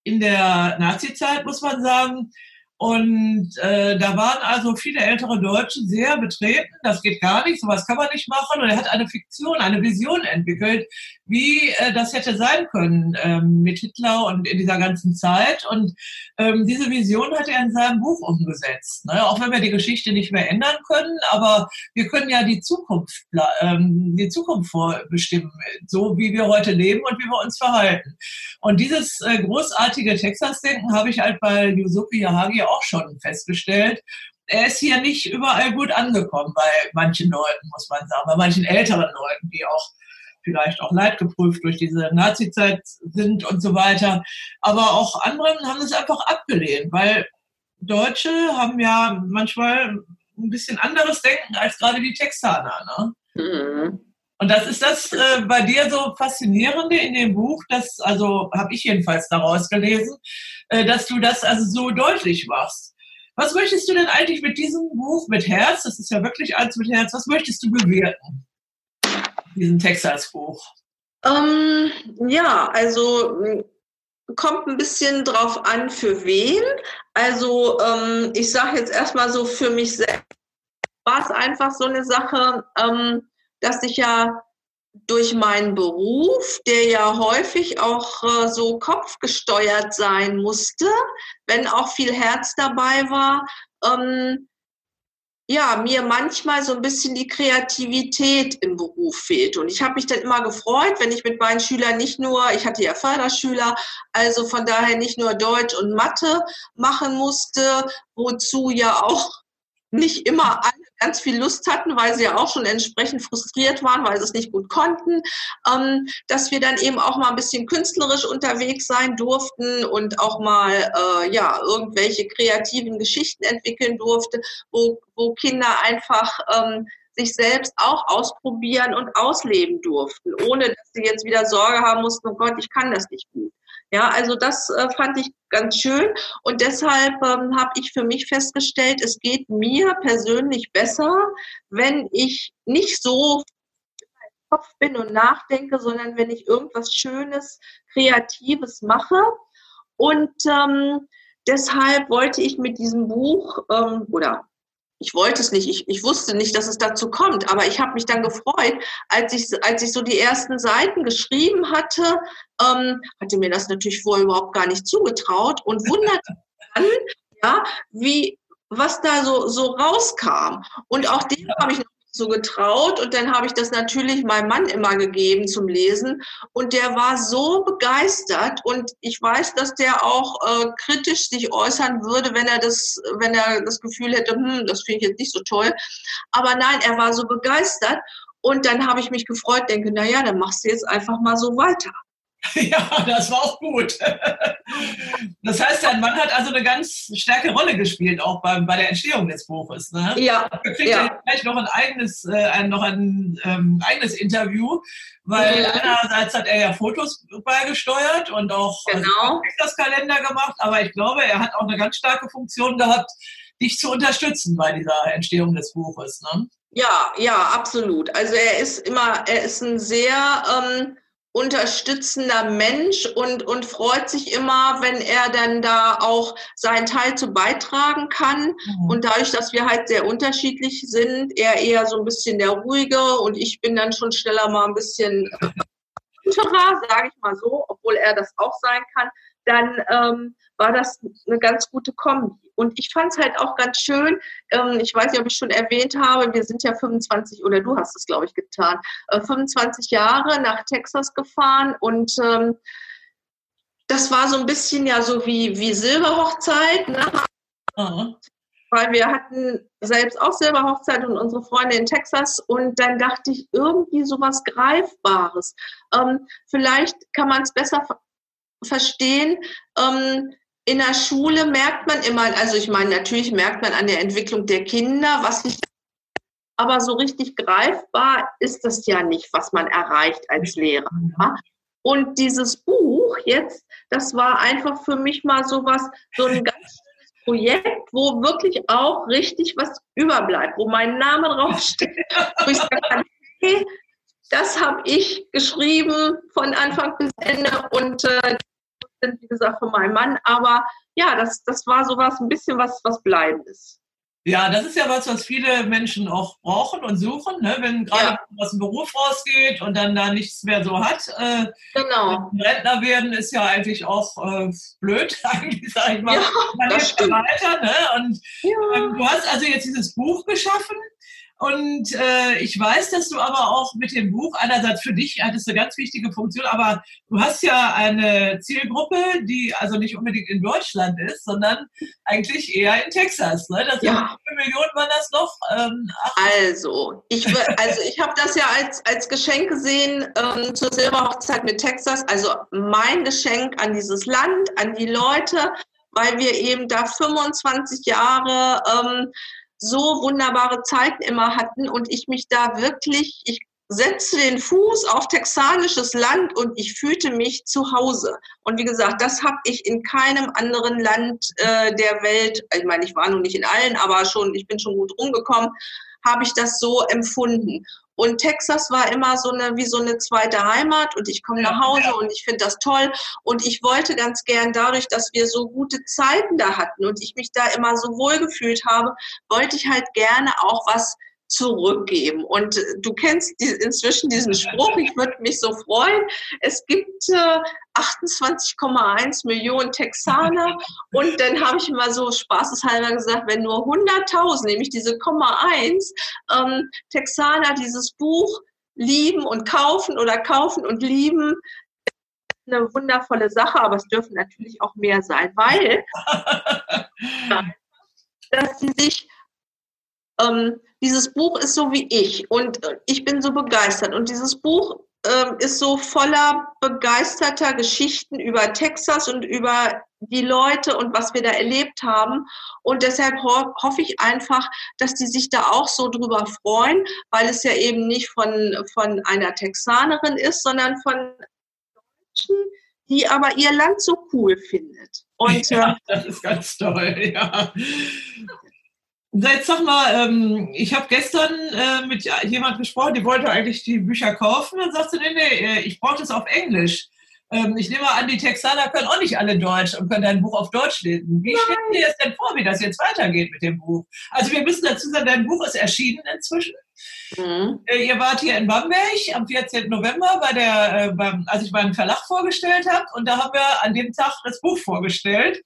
in der Nazizeit, muss man sagen. Und äh, da waren also viele ältere Deutsche sehr betreten. Das geht gar nicht, sowas kann man nicht machen. Und er hat eine Fiktion, eine Vision entwickelt, wie äh, das hätte sein können ähm, mit Hitler und in dieser ganzen Zeit. Und ähm, diese Vision hat er in seinem Buch umgesetzt. Ne? Auch wenn wir die Geschichte nicht mehr ändern können, aber wir können ja die Zukunft, ähm, die Zukunft vorbestimmen, so wie wir heute leben und wie wir uns verhalten. Und dieses äh, großartige Texas-Denken habe ich halt bei Yusuke Yahagi auch schon festgestellt. Er ist hier nicht überall gut angekommen bei manchen Leuten, muss man sagen, bei manchen älteren Leuten, die auch vielleicht auch leidgeprüft durch diese Nazi-Zeit sind und so weiter. Aber auch andere haben es einfach abgelehnt, weil Deutsche haben ja manchmal ein bisschen anderes Denken als gerade die Texaner. Ne? Mhm. Und das ist das äh, bei dir so faszinierende in dem Buch, das also habe ich jedenfalls daraus gelesen, äh, dass du das also so deutlich machst. Was möchtest du denn eigentlich mit diesem Buch mit Herz? Das ist ja wirklich eins mit Herz. Was möchtest du bewirken? Diesen Texas-Buch. Ähm, ja, also kommt ein bisschen drauf an, für wen. Also ähm, ich sage jetzt erstmal so für mich selbst war es einfach so eine Sache. Ähm, dass ich ja durch meinen Beruf, der ja häufig auch äh, so kopfgesteuert sein musste, wenn auch viel Herz dabei war, ähm, ja, mir manchmal so ein bisschen die Kreativität im Beruf fehlt. Und ich habe mich dann immer gefreut, wenn ich mit meinen Schülern nicht nur, ich hatte ja Förderschüler, also von daher nicht nur Deutsch und Mathe machen musste, wozu ja auch nicht immer alle ganz viel Lust hatten, weil sie ja auch schon entsprechend frustriert waren, weil sie es nicht gut konnten, ähm, dass wir dann eben auch mal ein bisschen künstlerisch unterwegs sein durften und auch mal äh, ja irgendwelche kreativen Geschichten entwickeln durfte, wo, wo Kinder einfach ähm, sich selbst auch ausprobieren und ausleben durften, ohne dass sie jetzt wieder Sorge haben mussten, oh Gott, ich kann das nicht gut. Ja, also das äh, fand ich ganz schön und deshalb ähm, habe ich für mich festgestellt, es geht mir persönlich besser, wenn ich nicht so Kopf bin und nachdenke, sondern wenn ich irgendwas Schönes, Kreatives mache. Und ähm, deshalb wollte ich mit diesem Buch ähm, oder ich wollte es nicht, ich, ich wusste nicht, dass es dazu kommt, aber ich habe mich dann gefreut, als ich, als ich so die ersten Seiten geschrieben hatte, ähm, hatte mir das natürlich vorher überhaupt gar nicht zugetraut und wunderte dann, ja, wie, was da so, so rauskam. Und auch dem habe ich noch so getraut und dann habe ich das natürlich meinem Mann immer gegeben zum Lesen und der war so begeistert und ich weiß, dass der auch äh, kritisch sich äußern würde, wenn er das, wenn er das Gefühl hätte, hm, das finde ich jetzt nicht so toll. Aber nein, er war so begeistert und dann habe ich mich gefreut, denke, na ja, dann machst du jetzt einfach mal so weiter. Ja, das war auch gut. Das heißt, dein Mann hat also eine ganz starke Rolle gespielt, auch bei, bei der Entstehung des Buches. Ne? Ja. Da kriegt ja. gleich noch ein eigenes, äh, ein, noch ein ähm, eigenes Interview, weil ja. einerseits hat er ja Fotos beigesteuert und auch also genau. das Kalender gemacht, aber ich glaube, er hat auch eine ganz starke Funktion gehabt, dich zu unterstützen bei dieser Entstehung des Buches. Ne? Ja, ja, absolut. Also er ist immer, er ist ein sehr ähm, unterstützender Mensch und, und freut sich immer, wenn er dann da auch seinen Teil zu beitragen kann. Mhm. Und dadurch, dass wir halt sehr unterschiedlich sind, er eher so ein bisschen der ruhige und ich bin dann schon schneller mal ein bisschen Stotterer, sage ich mal so, obwohl er das auch sein kann, dann ähm, war das eine ganz gute Kombi. Und ich fand es halt auch ganz schön, ähm, ich weiß nicht, ob ich schon erwähnt habe, wir sind ja 25, oder du hast es, glaube ich, getan, äh, 25 Jahre nach Texas gefahren und ähm, das war so ein bisschen ja so wie, wie Silberhochzeit. Ne? Mhm. Weil wir hatten selbst auch Silberhochzeit und unsere Freunde in Texas und dann dachte ich, irgendwie sowas Greifbares. Ähm, vielleicht kann man es besser verstehen. Ähm, in der Schule merkt man immer, also ich meine, natürlich merkt man an der Entwicklung der Kinder, was ich, aber so richtig greifbar ist das ja nicht, was man erreicht als Lehrer. Ja? Und dieses Buch jetzt, das war einfach für mich mal sowas, so ein ganz schönes Projekt, wo wirklich auch richtig was überbleibt, wo mein Name draufsteht, wo ich sage, hey, das habe ich geschrieben von Anfang bis Ende und äh, sind, wie gesagt, von meinem Mann. Aber ja, das, das war sowas, ein bisschen was, was Bleibendes. Ja, das ist ja was, was viele Menschen auch brauchen und suchen, ne? wenn gerade ja. aus dem Beruf rausgeht und dann da nichts mehr so hat. Äh, genau. Rentner werden ist ja eigentlich auch äh, blöd, eigentlich, sag ich mal. Ja, Man lebt weiter. Ne? Und ja. ähm, du hast also jetzt dieses Buch geschaffen. Und äh, ich weiß, dass du aber auch mit dem Buch einerseits für dich hattest eine ganz wichtige Funktion, aber du hast ja eine Zielgruppe, die also nicht unbedingt in Deutschland ist, sondern eigentlich eher in Texas. Ne? Das ja. Wie viele Millionen waren das noch? Ähm, also ich also ich habe das ja als als Geschenk gesehen ähm, zur Silberhochzeit mit Texas. Also mein Geschenk an dieses Land, an die Leute, weil wir eben da 25 Jahre ähm, so wunderbare Zeiten immer hatten und ich mich da wirklich, ich setzte den Fuß auf texanisches Land und ich fühlte mich zu Hause. Und wie gesagt, das habe ich in keinem anderen Land äh, der Welt, ich meine, ich war nun nicht in allen, aber schon, ich bin schon gut rumgekommen, habe ich das so empfunden. Und Texas war immer so eine, wie so eine zweite Heimat und ich komme nach Hause und ich finde das toll. Und ich wollte ganz gern dadurch, dass wir so gute Zeiten da hatten und ich mich da immer so wohl gefühlt habe, wollte ich halt gerne auch was zurückgeben. Und du kennst die, inzwischen diesen Spruch, ich würde mich so freuen. Es gibt äh, 28,1 Millionen Texaner und dann habe ich mal so spaßeshalber gesagt, wenn nur 100.000, nämlich diese Komma 1, ähm, Texaner dieses Buch lieben und kaufen oder kaufen und lieben, eine wundervolle Sache, aber es dürfen natürlich auch mehr sein, weil dass sie sich ähm, dieses Buch ist so wie ich und äh, ich bin so begeistert. Und dieses Buch ähm, ist so voller begeisterter Geschichten über Texas und über die Leute und was wir da erlebt haben. Und deshalb ho hoffe ich einfach, dass die sich da auch so drüber freuen, weil es ja eben nicht von, von einer Texanerin ist, sondern von Deutschen, die aber ihr Land so cool findet. Und, ja, äh, das ist ganz toll, ja. Jetzt sag mal, ähm, ich habe gestern äh, mit jemand gesprochen, die wollte eigentlich die Bücher kaufen. Dann sagst du, nee, nee, äh, ich brauche das auf Englisch. Ähm, ich nehme an, die Texaner können auch nicht alle Deutsch und können dein Buch auf Deutsch lesen. Wie stellt dir das denn vor, wie das jetzt weitergeht mit dem Buch? Also wir müssen dazu sagen, dein Buch ist erschienen inzwischen. Mhm. Äh, ihr wart hier in Bamberg am 14. November, bei der, äh, beim, als ich meinen Verlag vorgestellt habe. Und da haben wir an dem Tag das Buch vorgestellt.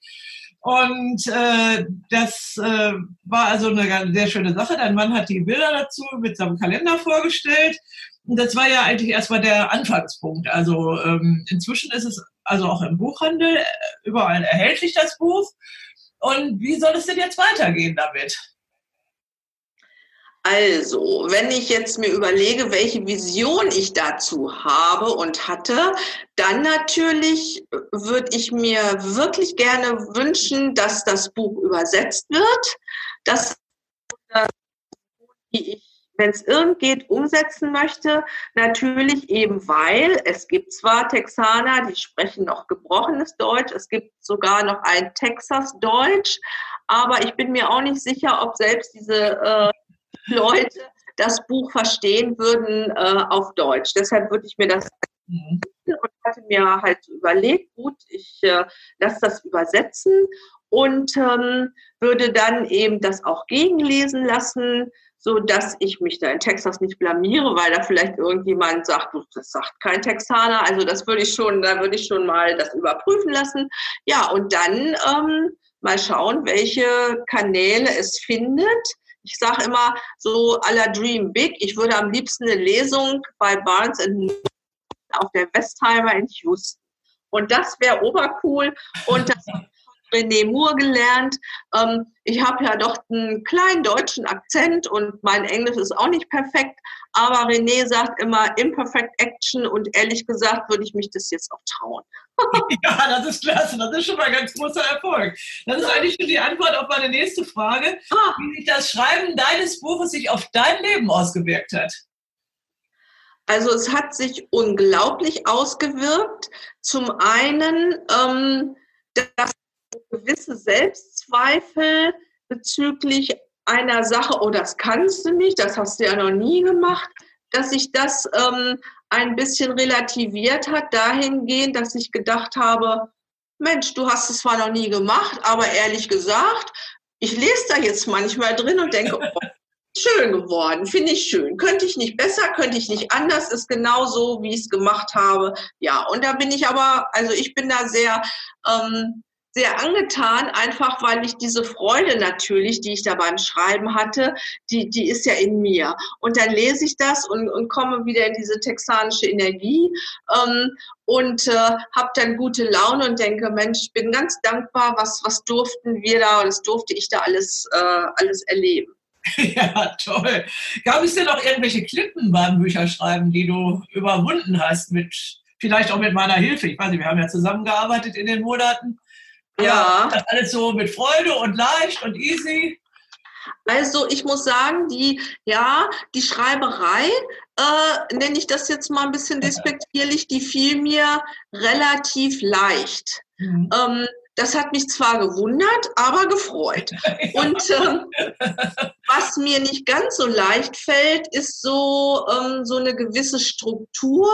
Und äh, das äh, war also eine sehr schöne Sache. Dein Mann hat die Bilder dazu mit seinem Kalender vorgestellt. Und das war ja eigentlich erstmal der Anfangspunkt. Also ähm, inzwischen ist es also auch im Buchhandel äh, überall erhältlich, das Buch. Und wie soll es denn jetzt weitergehen damit? Also, wenn ich jetzt mir überlege, welche Vision ich dazu habe und hatte, dann natürlich würde ich mir wirklich gerne wünschen, dass das Buch übersetzt wird, dass ich wenn es irgend geht, umsetzen möchte. Natürlich eben, weil es gibt zwar Texaner, die sprechen noch gebrochenes Deutsch, es gibt sogar noch ein Texas-Deutsch, aber ich bin mir auch nicht sicher, ob selbst diese äh, Leute das Buch verstehen würden äh, auf Deutsch. Deshalb würde ich mir das mhm. und hatte mir halt überlegt, gut, ich äh, lasse das übersetzen und ähm, würde dann eben das auch gegenlesen lassen, so dass ich mich da in Texas nicht blamiere, weil da vielleicht irgendjemand sagt, das sagt kein Texaner. Also das würde ich schon, da würde ich schon mal das überprüfen lassen. Ja, und dann ähm, mal schauen, welche Kanäle es findet. Ich sage immer so à la Dream Big. Ich würde am liebsten eine Lesung bei Barnes auf der Westheimer in Houston. Und das wäre obercool. Und das René Moore gelernt. Ähm, ich habe ja doch einen kleinen deutschen Akzent und mein Englisch ist auch nicht perfekt. Aber René sagt immer Imperfect Action und ehrlich gesagt würde ich mich das jetzt auch trauen. ja, das ist klasse. Das ist schon mal ein ganz großer Erfolg. Das ist eigentlich schon die Antwort auf meine nächste Frage, ah. wie sich das Schreiben deines Buches sich auf dein Leben ausgewirkt hat. Also es hat sich unglaublich ausgewirkt. Zum einen, ähm, dass gewisse Selbstzweifel bezüglich einer Sache, oh, das kannst du nicht, das hast du ja noch nie gemacht, dass sich das ähm, ein bisschen relativiert hat, dahingehend, dass ich gedacht habe, Mensch, du hast es zwar noch nie gemacht, aber ehrlich gesagt, ich lese da jetzt manchmal drin und denke, oh, schön geworden, finde ich schön. Könnte ich nicht besser, könnte ich nicht anders, ist genau so, wie ich es gemacht habe. Ja, und da bin ich aber, also ich bin da sehr ähm, sehr angetan, einfach weil ich diese Freude natürlich, die ich da beim Schreiben hatte, die, die ist ja in mir. Und dann lese ich das und, und komme wieder in diese texanische Energie ähm, und äh, habe dann gute Laune und denke, Mensch, ich bin ganz dankbar, was, was durften wir da, was durfte ich da alles, äh, alles erleben. Ja, toll. Gab es denn noch irgendwelche Klippen beim Bücherschreiben, die du überwunden hast, mit vielleicht auch mit meiner Hilfe? Ich weiß nicht, wir haben ja zusammengearbeitet in den Monaten. Ja. Das alles so mit Freude und leicht und easy. Also ich muss sagen, die, ja, die Schreiberei, äh, nenne ich das jetzt mal ein bisschen despektierlich, die fiel mir relativ leicht. Mhm. Ähm, das hat mich zwar gewundert, aber gefreut. Ja. Und ähm, was mir nicht ganz so leicht fällt, ist so, ähm, so eine gewisse Struktur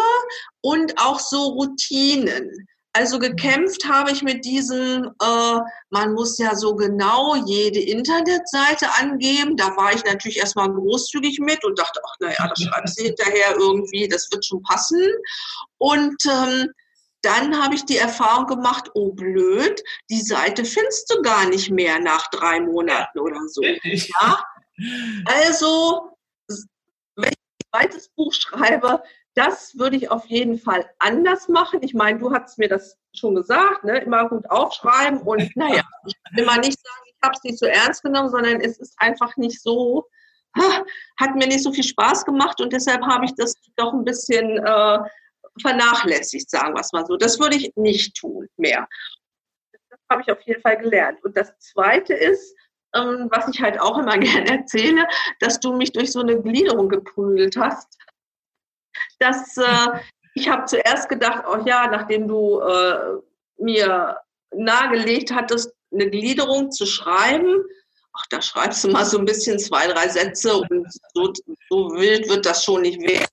und auch so Routinen. Also gekämpft habe ich mit diesem, äh, man muss ja so genau jede Internetseite angeben. Da war ich natürlich erstmal großzügig mit und dachte, ach naja, das schreibst du hinterher irgendwie, das wird schon passen. Und ähm, dann habe ich die Erfahrung gemacht, oh blöd, die Seite findest du gar nicht mehr nach drei Monaten oder so. Ja? Also, wenn ich ein zweites Buch schreibe, das würde ich auf jeden Fall anders machen. Ich meine, du hast mir das schon gesagt, ne? immer gut aufschreiben und naja, ich will mal nicht sagen, ich habe es nicht so ernst genommen, sondern es ist einfach nicht so, hat mir nicht so viel Spaß gemacht und deshalb habe ich das doch ein bisschen äh, vernachlässigt, sagen wir es mal so. Das würde ich nicht tun mehr. Das habe ich auf jeden Fall gelernt. Und das Zweite ist, ähm, was ich halt auch immer gerne erzähle, dass du mich durch so eine Gliederung geprügelt hast dass äh, ich habe zuerst gedacht, oh ja, nachdem du äh, mir nahegelegt hattest, eine Gliederung zu schreiben, ach, da schreibst du mal so ein bisschen zwei, drei Sätze und so, so wild wird das schon nicht werden.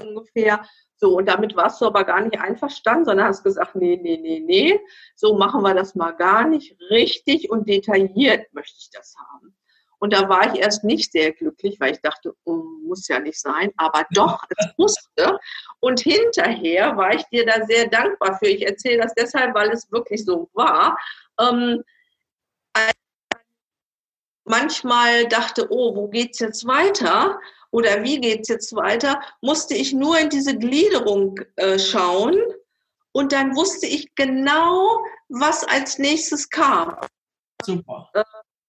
Ungefähr. So, und damit warst du aber gar nicht einverstanden, sondern hast gesagt, nee, nee, nee, nee, so machen wir das mal gar nicht. Richtig und detailliert möchte ich das haben. Und da war ich erst nicht sehr glücklich, weil ich dachte, oh, muss ja nicht sein, aber doch, es musste. Und hinterher war ich dir da sehr dankbar für. Ich erzähle das deshalb, weil es wirklich so war. Ähm, manchmal dachte, oh, wo geht's jetzt weiter? Oder wie geht's jetzt weiter? Musste ich nur in diese Gliederung äh, schauen und dann wusste ich genau, was als nächstes kam. Super.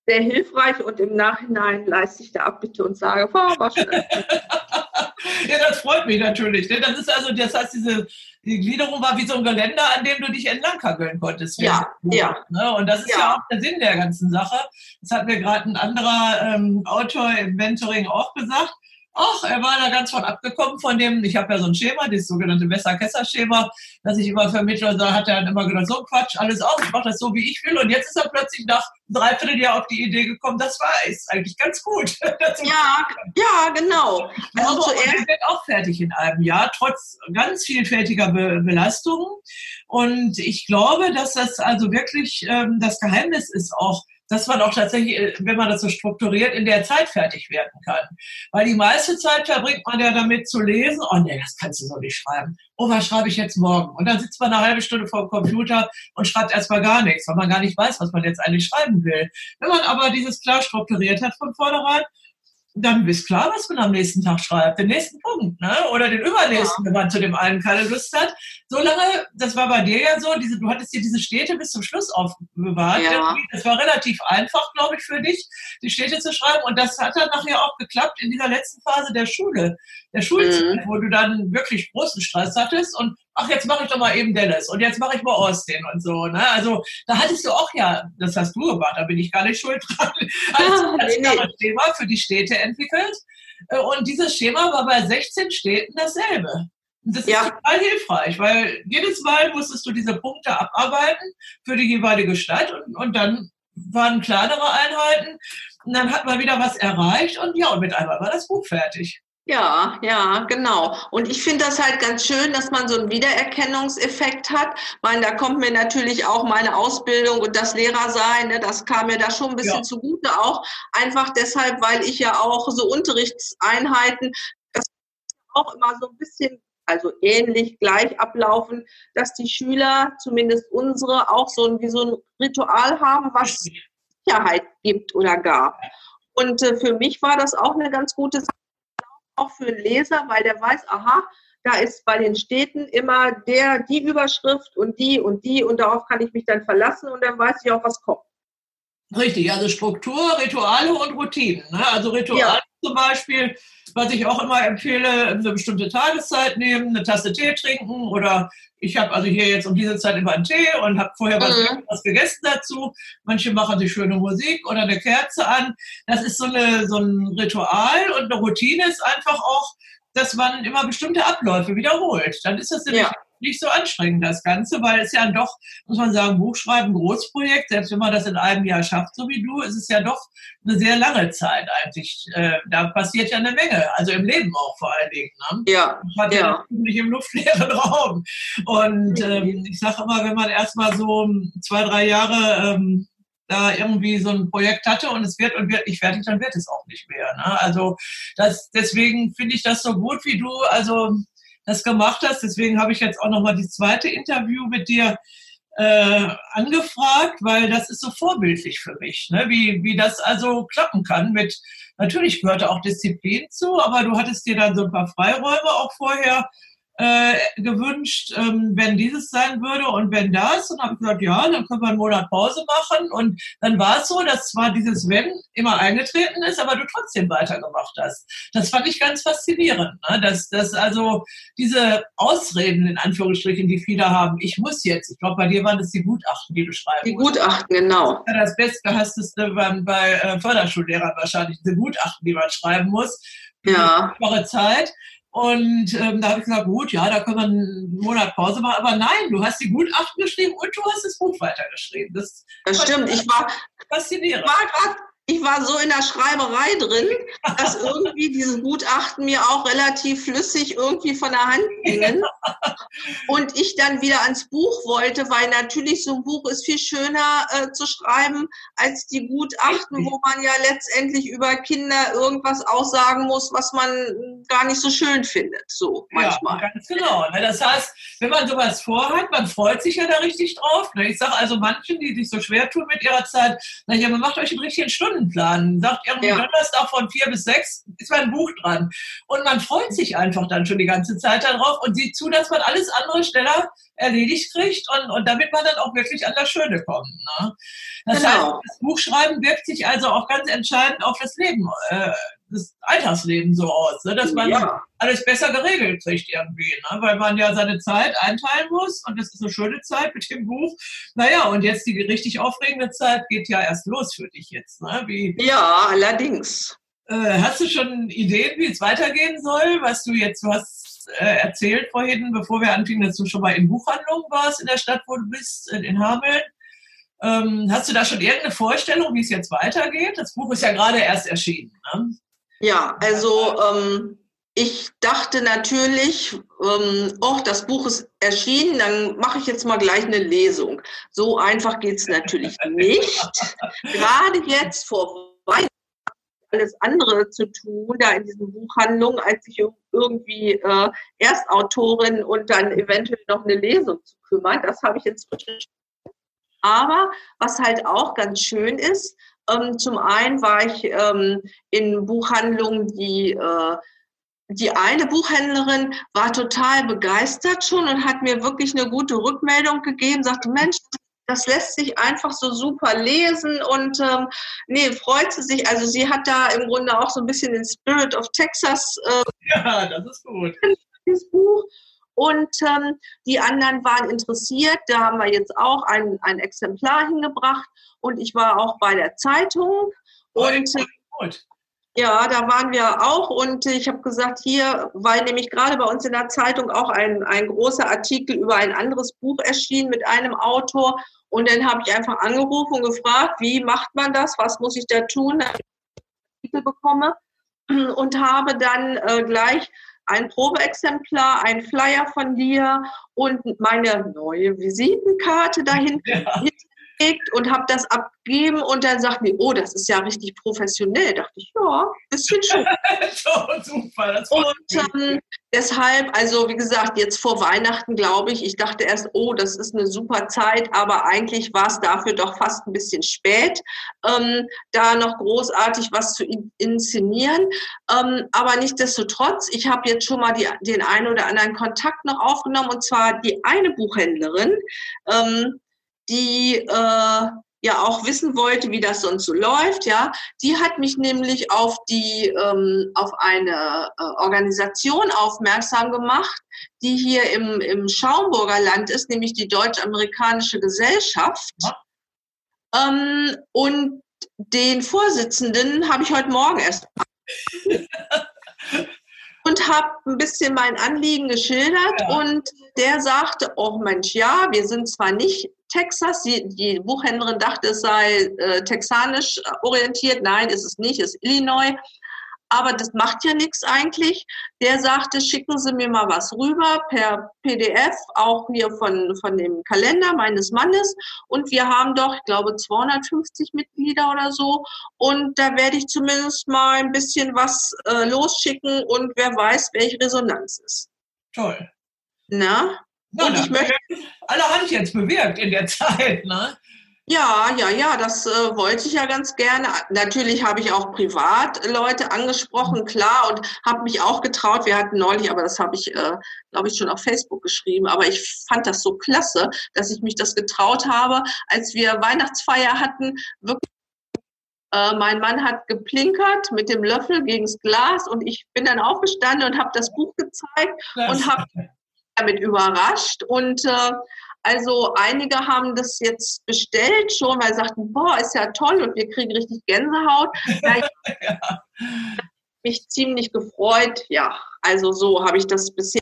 Sehr hilfreich und im Nachhinein leiste ich da Abbitte und sage, oh, war schon. ja, das freut mich natürlich. Ne? Das ist also, das heißt, diese die Gliederung war wie so ein Geländer, an dem du dich entlang kageln konntest. Ja, ja. Ne? Und das ist ja. ja. auch der Sinn der ganzen Sache. Das hat mir gerade ein anderer ähm, Autor im Mentoring auch gesagt. Ach, er war da ganz von abgekommen von dem, ich habe ja so ein Schema, das sogenannte Messer-Kesser-Schema, das ich immer vermittle. Und da hat er dann immer gedacht, so Quatsch, alles auf, ich mache das so, wie ich will. Und jetzt ist er plötzlich nach dreiviertel Jahr auf die Idee gekommen, das war ist eigentlich ganz gut. ja, ja, genau. Also zuerst wird auch fertig in einem Jahr, trotz ganz vielfältiger Be Belastungen. Und ich glaube, dass das also wirklich ähm, das Geheimnis ist auch dass man auch tatsächlich, äh, wenn man das so strukturiert, in der Zeit fertig werden kann. Weil die meiste Zeit verbringt man ja damit zu lesen, oh nee, das kannst du so nicht schreiben. Oh, was schreibe ich jetzt morgen? Und dann sitzt man eine halbe Stunde vor dem Computer und schreibt erstmal gar nichts, weil man gar nicht weiß, was man jetzt eigentlich schreiben will. Wenn man aber dieses klar strukturiert hat von vornherein, dann ist klar, was man am nächsten Tag schreibt, den nächsten Punkt, ne? Oder den übernächsten, ja. wenn man zu dem einen keine Lust hat. So lange, das war bei dir ja so, diese, du hattest dir diese Städte bis zum Schluss aufbewahrt. Ja. Das war relativ einfach, glaube ich, für dich, die Städte zu schreiben. Und das hat dann nachher auch geklappt in dieser letzten Phase der Schule, der Schulzeit, mhm. wo du dann wirklich großen Stress hattest und ach, jetzt mache ich doch mal eben Dallas und jetzt mache ich mal Austin und so. Ne? Also da hattest du auch ja, das hast du gemacht, da bin ich gar nicht schuld dran, als, als nee, nee. Thema für die Städte entwickelt. Äh, und dieses Schema war bei 16 Städten dasselbe. Und das ja. ist total hilfreich, weil jedes Mal musstest du diese Punkte abarbeiten für die jeweilige Stadt und, und dann waren kleinere Einheiten und dann hat man wieder was erreicht und ja, und mit einmal war das Buch fertig. Ja, ja, genau. Und ich finde das halt ganz schön, dass man so einen Wiedererkennungseffekt hat. Ich meine, da kommt mir natürlich auch meine Ausbildung und das Lehrersein, ne, das kam mir da schon ein bisschen ja. zugute auch. Einfach deshalb, weil ich ja auch so Unterrichtseinheiten, das auch immer so ein bisschen also ähnlich gleich ablaufen, dass die Schüler, zumindest unsere, auch so ein, wie so ein Ritual haben, was Sicherheit gibt oder gab. Und äh, für mich war das auch eine ganz gute Sache auch für den Leser, weil der weiß, aha, da ist bei den Städten immer der, die Überschrift und die und die und darauf kann ich mich dann verlassen und dann weiß ich auch, was kommt. Richtig, also Struktur, Rituale und Routinen. Ne? Also Rituale ja. zum Beispiel, was ich auch immer empfehle, eine bestimmte Tageszeit nehmen, eine Tasse Tee trinken oder ich habe also hier jetzt um diese Zeit immer einen Tee und habe vorher was, mhm. was, gegessen dazu. Manche machen sich schöne Musik oder eine Kerze an. Das ist so, eine, so ein Ritual und eine Routine ist einfach auch, dass man immer bestimmte Abläufe wiederholt. Dann ist das nämlich ja nicht so anstrengend, das Ganze, weil es ja doch, muss man sagen, Buchschreiben, Großprojekt, selbst wenn man das in einem Jahr schafft, so wie du, ist es ja doch eine sehr lange Zeit eigentlich. Äh, da passiert ja eine Menge, also im Leben auch vor allen Dingen. Ne? Ja. Man hat ja, ja nicht im luftleeren Raum. Und ähm, ich sage immer, wenn man erstmal so zwei, drei Jahre ähm, da irgendwie so ein Projekt hatte und es wird und wird nicht fertig, dann wird es auch nicht mehr. Ne? Also das, deswegen finde ich das so gut, wie du also das gemacht hast. Deswegen habe ich jetzt auch nochmal die zweite Interview mit dir äh, angefragt, weil das ist so vorbildlich für mich, ne? wie, wie das also klappen kann. Mit natürlich gehörte auch Disziplin zu, aber du hattest dir dann so ein paar Freiräume auch vorher äh, gewünscht, ähm, wenn dieses sein würde und wenn das. Und habe ich gesagt, ja, dann können wir einen Monat Pause machen. Und dann war es so, dass zwar dieses Wenn immer eingetreten ist, aber du trotzdem weitergemacht hast. Das fand ich ganz faszinierend, ne? dass, dass also diese Ausreden in Anführungsstrichen, die viele haben, ich muss jetzt, ich glaube, bei dir waren das die Gutachten, die du schreibst. Die Gutachten, genau. Ja, das Bestgehassteste waren bei äh, Förderschullehrern wahrscheinlich, diese Gutachten, die man schreiben muss. Ja. Zeit. Und ähm, da habe ich gesagt, gut, ja, da können wir einen Monat Pause machen. Aber nein, du hast die Gutachten geschrieben und du hast das Buch weitergeschrieben. Das, das stimmt. Ich war faszinierend. Ich war gerade ich war so in der Schreiberei drin, dass irgendwie diese Gutachten mir auch relativ flüssig irgendwie von der Hand gingen. Und ich dann wieder ans Buch wollte, weil natürlich so ein Buch ist viel schöner äh, zu schreiben als die Gutachten, wo man ja letztendlich über Kinder irgendwas aussagen muss, was man gar nicht so schön findet. So manchmal. Ja, ganz genau. Ne? Das heißt, wenn man sowas vorhat, man freut sich ja da richtig drauf. Ne? Ich sage also manchen, die sich so schwer tun mit ihrer Zeit, na ja, man macht euch einen richtigen Stunden Stundenplan. Sagt irgendwie ja. Donnerstag von vier bis sechs ist mein Buch dran. Und man freut sich einfach dann schon die ganze Zeit darauf und sieht zu, dass man alles andere schneller erledigt kriegt und, und damit man dann auch wirklich an das Schöne kommt. Ne? Das genau. heißt, das Buchschreiben wirkt sich also auch ganz entscheidend auf das Leben, äh, das Alltagsleben so aus, ne? dass man ja. alles besser geregelt kriegt irgendwie, ne? weil man ja seine Zeit einteilen muss und das ist eine schöne Zeit mit dem Buch. Naja, und jetzt die richtig aufregende Zeit geht ja erst los für dich jetzt. Ne? Wie, ja, allerdings. Äh, hast du schon Ideen, wie es weitergehen soll? Was du jetzt, du hast äh, erzählt vorhin, bevor wir anfingen, dass du schon mal in Buchhandlungen warst in der Stadt, wo du bist, in Hameln. Ähm, hast du da schon irgendeine Vorstellung, wie es jetzt weitergeht? Das Buch ist ja gerade erst erschienen. Ne? Ja, also ähm, ich dachte natürlich, ähm, oh, das Buch ist erschienen, dann mache ich jetzt mal gleich eine Lesung. So einfach geht es natürlich nicht. Gerade jetzt vor Weihnachten alles andere zu tun, da in diesen Buchhandlungen, als sich irgendwie äh, Erstautorin und dann eventuell noch eine Lesung zu kümmern. Das habe ich inzwischen. Aber was halt auch ganz schön ist, ähm, zum einen war ich ähm, in Buchhandlungen, die äh, die eine Buchhändlerin war total begeistert schon und hat mir wirklich eine gute Rückmeldung gegeben, sagte, Mensch, das lässt sich einfach so super lesen und ähm, nee, freut sie sich. Also sie hat da im Grunde auch so ein bisschen den Spirit of Texas. Äh, ja, das ist gut. Buch. Und ähm, die anderen waren interessiert. Da haben wir jetzt auch ein, ein Exemplar hingebracht. Und ich war auch bei der Zeitung. Und, gut. Ja, da waren wir auch und ich habe gesagt, hier, weil nämlich gerade bei uns in der Zeitung auch ein, ein großer Artikel über ein anderes Buch erschien mit einem Autor und dann habe ich einfach angerufen und gefragt, wie macht man das, was muss ich da tun, damit ich Artikel bekomme und habe dann äh, gleich ein Probeexemplar, ein Flyer von dir und meine neue Visitenkarte dahin. Ja und habe das abgegeben und dann sagt mir, oh, das ist ja richtig professionell. Dachte ich, ja, bisschen schon. super, und ähm, deshalb, also wie gesagt, jetzt vor Weihnachten glaube ich, ich dachte erst, oh, das ist eine super Zeit, aber eigentlich war es dafür doch fast ein bisschen spät, ähm, da noch großartig was zu inszenieren. Ähm, aber nichtsdestotrotz, ich habe jetzt schon mal die, den einen oder anderen Kontakt noch aufgenommen und zwar die eine Buchhändlerin, ähm, die äh, ja auch wissen wollte, wie das sonst so läuft, ja, die hat mich nämlich auf die ähm, auf eine äh, Organisation aufmerksam gemacht, die hier im, im Schaumburger Land ist, nämlich die Deutsch-Amerikanische Gesellschaft. Ja. Ähm, und den Vorsitzenden habe ich heute Morgen erst und habe ein bisschen mein Anliegen geschildert ja. und der sagte, oh Mensch, ja, wir sind zwar nicht Texas. Die, die Buchhändlerin dachte, es sei äh, texanisch orientiert. Nein, ist es nicht, es ist Illinois. Aber das macht ja nichts eigentlich. Der sagte, schicken Sie mir mal was rüber per PDF, auch hier von, von dem Kalender meines Mannes. Und wir haben doch, ich glaube, 250 Mitglieder oder so. Und da werde ich zumindest mal ein bisschen was äh, losschicken und wer weiß, welche Resonanz ist. Toll. Na? Ja, und ich möchte allerhand jetzt bewirkt in der Zeit, ne? Ja, ja, ja, das äh, wollte ich ja ganz gerne. Natürlich habe ich auch privat Leute angesprochen, klar, und habe mich auch getraut. Wir hatten neulich, aber das habe ich, äh, glaube ich, schon auf Facebook geschrieben. Aber ich fand das so klasse, dass ich mich das getraut habe, als wir Weihnachtsfeier hatten. Wirklich, äh, mein Mann hat geplinkert mit dem Löffel gegens Glas und ich bin dann aufgestanden und habe das Buch gezeigt das und habe damit überrascht und äh, also einige haben das jetzt bestellt schon, weil sie sagten, boah, ist ja toll und wir kriegen richtig Gänsehaut. ja. mich ziemlich gefreut. Ja, also so habe ich das bisher.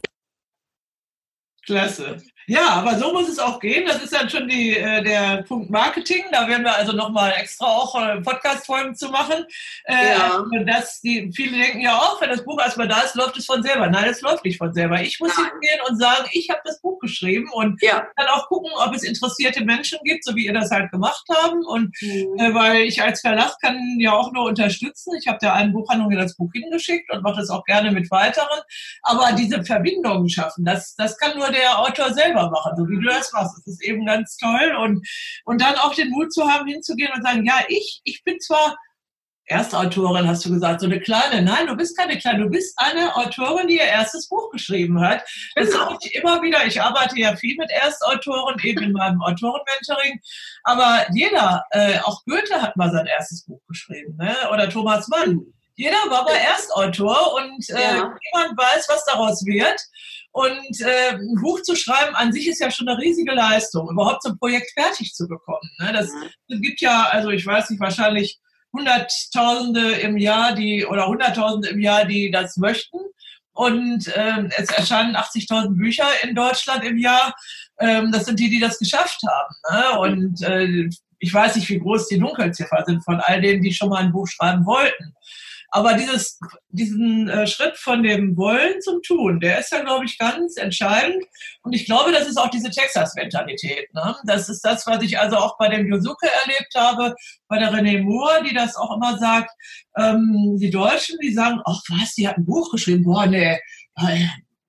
Klasse. Ja, aber so muss es auch gehen. Das ist dann schon die, äh, der Punkt Marketing. Da werden wir also nochmal extra auch äh, Podcast-Folgen zu machen. Äh, ja. dass die, viele denken ja auch, wenn das Buch erstmal da ist, läuft es von selber. Nein, es läuft nicht von selber. Ich muss Nein. hingehen und sagen, ich habe das Buch geschrieben und ja. dann auch gucken, ob es interessierte Menschen gibt, so wie ihr das halt gemacht haben. Und mhm. äh, weil ich als Verlag kann ja auch nur unterstützen. Ich habe der einen Buchhandlung das Buch hingeschickt und mache das auch gerne mit weiteren. Aber diese Verbindungen schaffen, das, das kann nur der Autor selber selber machen, so wie du das machst. Das ist eben ganz toll. Und, und dann auch den Mut zu haben, hinzugehen und sagen, ja, ich, ich bin zwar Erstautorin, hast du gesagt, so eine kleine. Nein, du bist keine kleine, du bist eine Autorin, die ihr erstes Buch geschrieben hat. Das genau. sage ich immer wieder. Ich arbeite ja viel mit Erstautoren, eben in meinem Autorenmentoring. Aber jeder, äh, auch Goethe hat mal sein erstes Buch geschrieben, ne? oder Thomas Mann. Jeder war mal Erstautor und äh, ja. niemand weiß, was daraus wird. Und äh, ein Buch zu schreiben an sich ist ja schon eine riesige Leistung, überhaupt so ein Projekt fertig zu bekommen. Ne? Das mhm. gibt ja, also ich weiß nicht, wahrscheinlich Hunderttausende im Jahr, die oder Hunderttausende im Jahr, die das möchten. Und ähm, es erscheinen 80.000 Bücher in Deutschland im Jahr. Ähm, das sind die, die das geschafft haben. Ne? Und äh, ich weiß nicht, wie groß die Dunkelziffer sind von all denen, die schon mal ein Buch schreiben wollten. Aber dieses, diesen äh, Schritt von dem Wollen zum Tun, der ist ja, glaube ich, ganz entscheidend. Und ich glaube, das ist auch diese Texas-Mentalität. Ne? Das ist das, was ich also auch bei dem Yosuke erlebt habe, bei der René Moore, die das auch immer sagt. Ähm, die Deutschen, die sagen, ach was, die hat ein Buch geschrieben. Boah, nee,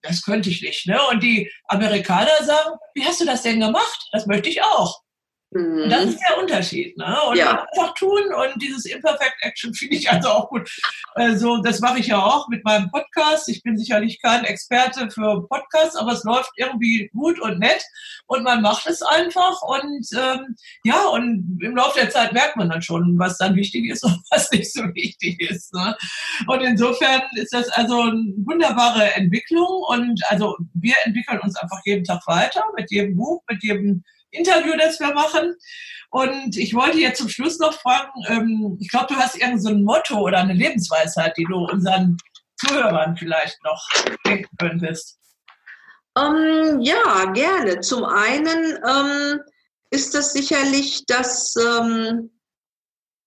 das könnte ich nicht. Ne? Und die Amerikaner sagen, wie hast du das denn gemacht? Das möchte ich auch. Und das mhm. ist der Unterschied. Ne? Und ja. einfach tun und dieses Imperfect Action finde ich also auch gut. Also das mache ich ja auch mit meinem Podcast. Ich bin sicherlich kein Experte für Podcasts, aber es läuft irgendwie gut und nett und man macht es einfach und ähm, ja, und im Laufe der Zeit merkt man dann schon, was dann wichtig ist und was nicht so wichtig ist. Ne? Und insofern ist das also eine wunderbare Entwicklung und also wir entwickeln uns einfach jeden Tag weiter mit jedem Buch, mit jedem Interview, das wir machen. Und ich wollte jetzt zum Schluss noch fragen, ähm, ich glaube, du hast irgend so ein Motto oder eine Lebensweisheit, die du unseren Zuhörern vielleicht noch denken könntest. Ähm, ja, gerne. Zum einen ähm, ist das sicherlich, dass ähm,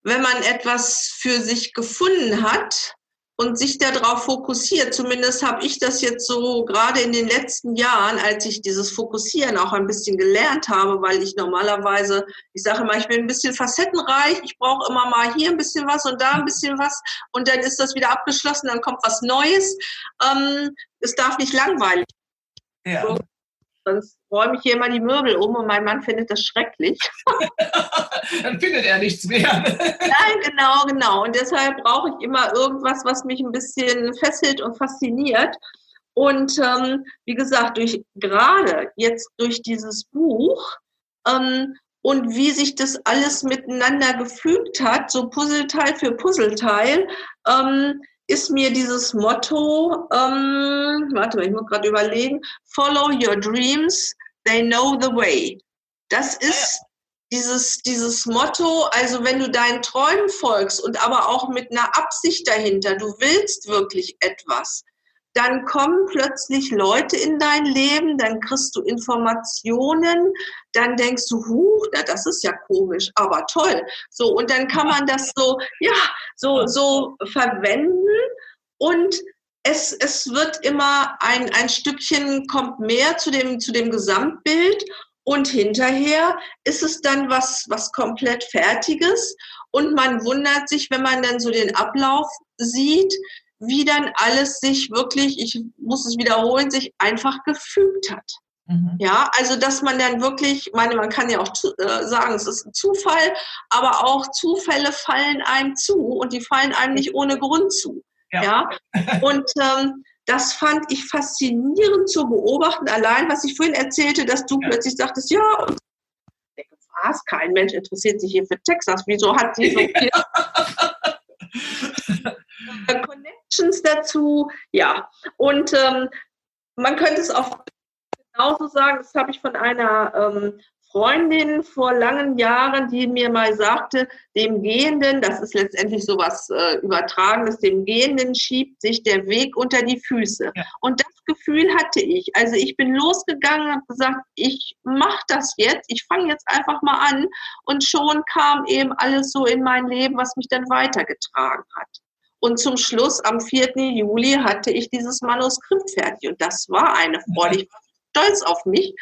wenn man etwas für sich gefunden hat, und sich darauf fokussiert. Zumindest habe ich das jetzt so gerade in den letzten Jahren, als ich dieses Fokussieren auch ein bisschen gelernt habe, weil ich normalerweise, ich sage immer, ich bin ein bisschen facettenreich, ich brauche immer mal hier ein bisschen was und da ein bisschen was und dann ist das wieder abgeschlossen, dann kommt was Neues. Ähm, es darf nicht langweilig. Ja. So, sonst räume ich hier immer die Möbel um und mein Mann findet das schrecklich. Dann findet er nichts mehr. Nein, genau, genau. Und deshalb brauche ich immer irgendwas, was mich ein bisschen fesselt und fasziniert. Und ähm, wie gesagt, durch gerade jetzt durch dieses Buch ähm, und wie sich das alles miteinander gefügt hat, so Puzzleteil für Puzzleteil, ähm, ist mir dieses Motto, ähm, warte mal, ich muss gerade überlegen, Follow your dreams, they know the way. Das ist dieses, dieses Motto, also wenn du deinen Träumen folgst und aber auch mit einer Absicht dahinter, du willst wirklich etwas, dann kommen plötzlich Leute in dein Leben, dann kriegst du Informationen, dann denkst du, huch, na, das ist ja komisch, aber toll. So, und dann kann man das so, ja, so, so verwenden und es, es wird immer ein, ein Stückchen, kommt mehr zu dem, zu dem Gesamtbild und hinterher ist es dann was, was komplett Fertiges und man wundert sich, wenn man dann so den Ablauf sieht, wie dann alles sich wirklich, ich muss es wiederholen, sich einfach gefügt hat. Mhm. Ja, also dass man dann wirklich, meine, man kann ja auch äh, sagen, es ist ein Zufall, aber auch Zufälle fallen einem zu und die fallen einem nicht ohne Grund zu. Ja. ja? Und ähm, das fand ich faszinierend zu beobachten, allein was ich vorhin erzählte, dass du ja. plötzlich sagtest, ja, und was, kein Mensch interessiert sich hier für Texas, wieso hat sie so viel Connections dazu? Ja, und ähm, man könnte es auch genauso sagen, das habe ich von einer ähm, Freundin vor langen Jahren, die mir mal sagte, dem Gehenden, das ist letztendlich so was äh, Übertragenes, dem Gehenden schiebt sich der Weg unter die Füße. Ja. Und das Gefühl hatte ich. Also ich bin losgegangen und habe gesagt, ich mache das jetzt, ich fange jetzt einfach mal an. Und schon kam eben alles so in mein Leben, was mich dann weitergetragen hat. Und zum Schluss, am 4. Juli, hatte ich dieses Manuskript fertig. Und das war eine Freude. Ich war stolz auf mich.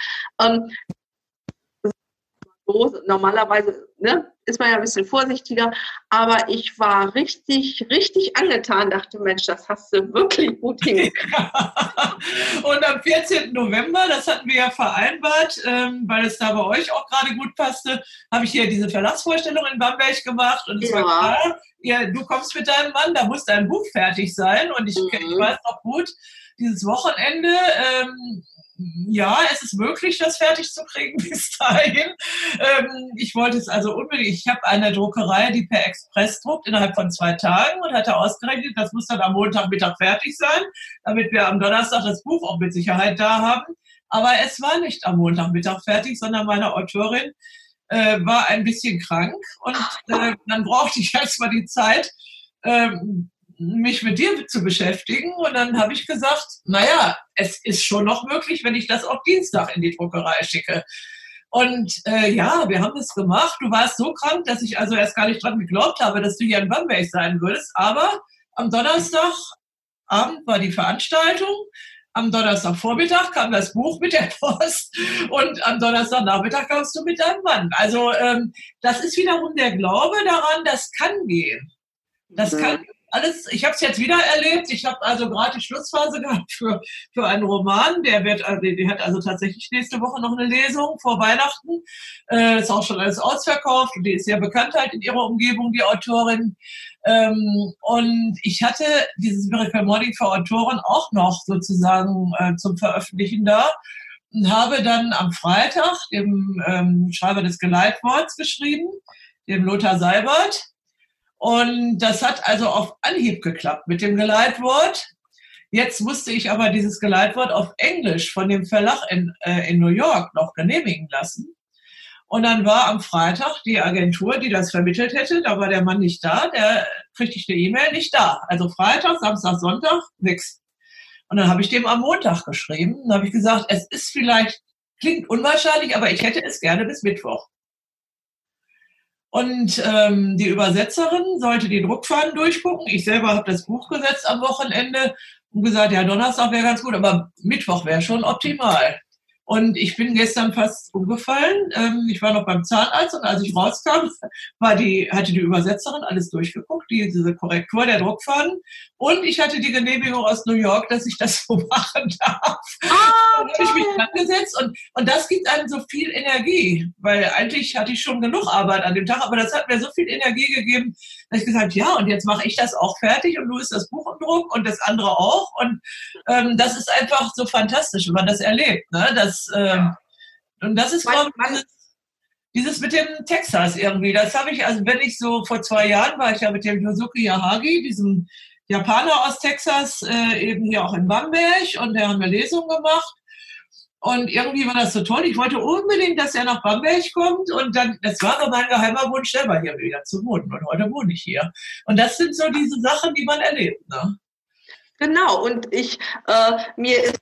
So, normalerweise ne, ist man ja ein bisschen vorsichtiger, aber ich war richtig, richtig angetan, dachte, Mensch, das hast du wirklich gut hingekriegt. und am 14. November, das hatten wir ja vereinbart, ähm, weil es da bei euch auch gerade gut passte, habe ich hier diese Verlassvorstellung in Bamberg gemacht und es ja. war klar, ja, du kommst mit deinem Mann, da muss dein Buch fertig sein und ich, mhm. ich weiß noch gut, dieses Wochenende, ähm, ja, es ist möglich, das fertig zu kriegen bis dahin. Ähm, ich wollte es also unbedingt. Ich habe eine Druckerei, die per Express druckt innerhalb von zwei Tagen und hatte ausgerechnet, das muss dann am Montagmittag fertig sein, damit wir am Donnerstag das Buch auch mit Sicherheit da haben. Aber es war nicht am Montagmittag fertig, sondern meine Autorin äh, war ein bisschen krank und äh, dann brauchte ich erstmal die Zeit, ähm, mich mit dir zu beschäftigen. Und dann habe ich gesagt, naja, es ist schon noch möglich, wenn ich das auch Dienstag in die Druckerei schicke. Und äh, ja, wir haben es gemacht. Du warst so krank, dass ich also erst gar nicht dran geglaubt habe, dass du hier in Bamberg sein würdest. Aber Am Donnerstagabend war die Veranstaltung. Am Donnerstagvormittag kam das Buch mit der Post und am Donnerstagnachmittag kamst du mit deinem Mann. Also ähm, das ist wiederum der Glaube daran, das kann gehen. Das mhm. kann alles, ich habe es jetzt wieder erlebt. Ich habe also gerade die Schlussphase gehabt für, für einen Roman. Der wird, also, die hat also tatsächlich nächste Woche noch eine Lesung vor Weihnachten. Äh, ist auch schon alles ausverkauft und die ist sehr bekannt halt in ihrer Umgebung, die Autorin. Ähm, und ich hatte dieses Miracle Morning für Autoren auch noch sozusagen äh, zum Veröffentlichen da und habe dann am Freitag dem ähm, Schreiber des Geleitworts geschrieben, dem Lothar Seibert, und das hat also auf Anhieb geklappt mit dem Geleitwort. Jetzt musste ich aber dieses Geleitwort auf Englisch von dem Verlag in, äh, in New York noch genehmigen lassen. Und dann war am Freitag die Agentur, die das vermittelt hätte, da war der Mann nicht da, der kriegte ich eine E-Mail, nicht da. Also Freitag, Samstag, Sonntag, nix. Und dann habe ich dem am Montag geschrieben und habe ich gesagt, es ist vielleicht, klingt unwahrscheinlich, aber ich hätte es gerne bis Mittwoch. Und ähm, die Übersetzerin sollte die Druckfahnen durchgucken. Ich selber habe das Buch gesetzt am Wochenende und gesagt, ja, Donnerstag wäre ganz gut, aber Mittwoch wäre schon optimal. Und ich bin gestern fast umgefallen. Ähm, ich war noch beim Zahnarzt und als ich rauskam, war die, hatte die Übersetzerin alles durchgeguckt, die, diese Korrektur der Druckfahnen. Und ich hatte die Genehmigung aus New York, dass ich das so machen darf. Ah, habe ich mich dran gesetzt und, und das gibt einem so viel Energie, weil eigentlich hatte ich schon genug Arbeit an dem Tag, aber das hat mir so viel Energie gegeben, dass ich gesagt ja, und jetzt mache ich das auch fertig und du ist das Buch im Druck und das andere auch. Und ähm, das ist einfach so fantastisch, wenn man das erlebt. Ne? Das, ähm, und das ist, glaube ich, dieses mit dem Texas irgendwie, das habe ich, also wenn ich so vor zwei Jahren war ich ja mit dem Yosuke Yahagi, diesem Japaner aus Texas, äh, eben hier auch in Bamberg und der haben eine Lesung gemacht. Und irgendwie war das so toll. Ich wollte unbedingt, dass er nach Bamberg kommt. Und dann, das war so mein geheimer Wunsch, selber hier wieder zu wohnen. Und heute wohne ich hier. Und das sind so diese Sachen, die man erlebt. Ne? Genau. Und ich, äh, mir ist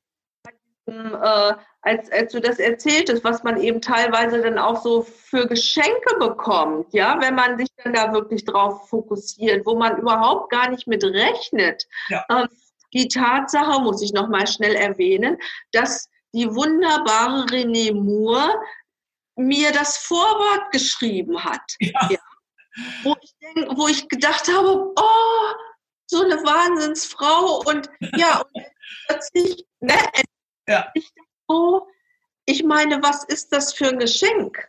äh, als, als du das erzähltest, was man eben teilweise dann auch so für Geschenke bekommt, ja, wenn man sich dann da wirklich drauf fokussiert, wo man überhaupt gar nicht mit rechnet. Ja. Ähm, die Tatsache, muss ich nochmal schnell erwähnen, dass die wunderbare René Moore mir das Vorwort geschrieben hat. Ja. ja. Wo, ich denk, wo ich gedacht habe, oh, so eine Wahnsinnsfrau und ja, und plötzlich, ne, ja. ich so, ich meine, was ist das für ein Geschenk?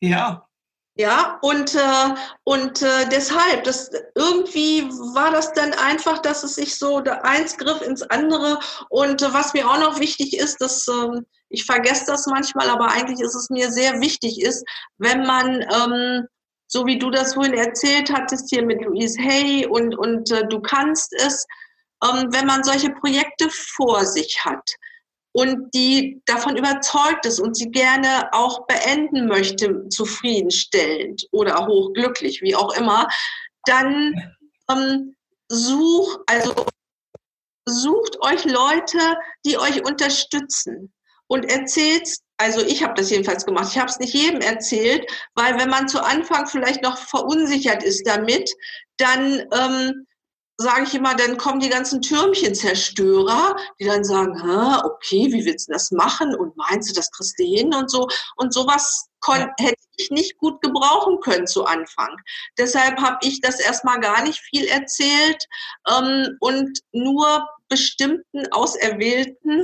Ja. Ja, und, äh, und äh, deshalb, das, irgendwie war das dann einfach, dass es sich so, eins griff ins andere. Und äh, was mir auch noch wichtig ist, dass ähm, ich vergesse das manchmal, aber eigentlich ist es mir sehr wichtig, ist, wenn man, ähm, so wie du das vorhin erzählt hattest hier mit Louise Hay und, und äh, du kannst es, ähm, wenn man solche Projekte vor sich hat, und die davon überzeugt ist und sie gerne auch beenden möchte, zufriedenstellend oder hochglücklich, wie auch immer, dann ähm, such, also sucht euch Leute, die euch unterstützen und erzählt, also ich habe das jedenfalls gemacht, ich habe es nicht jedem erzählt, weil wenn man zu Anfang vielleicht noch verunsichert ist damit, dann ähm, sage ich immer, dann kommen die ganzen Türmchenzerstörer, die dann sagen, okay, wie willst du das machen und meinst du, das kriegst du hin und so. Und sowas hätte ich nicht gut gebrauchen können zu Anfang. Deshalb habe ich das erstmal gar nicht viel erzählt ähm, und nur bestimmten Auserwählten,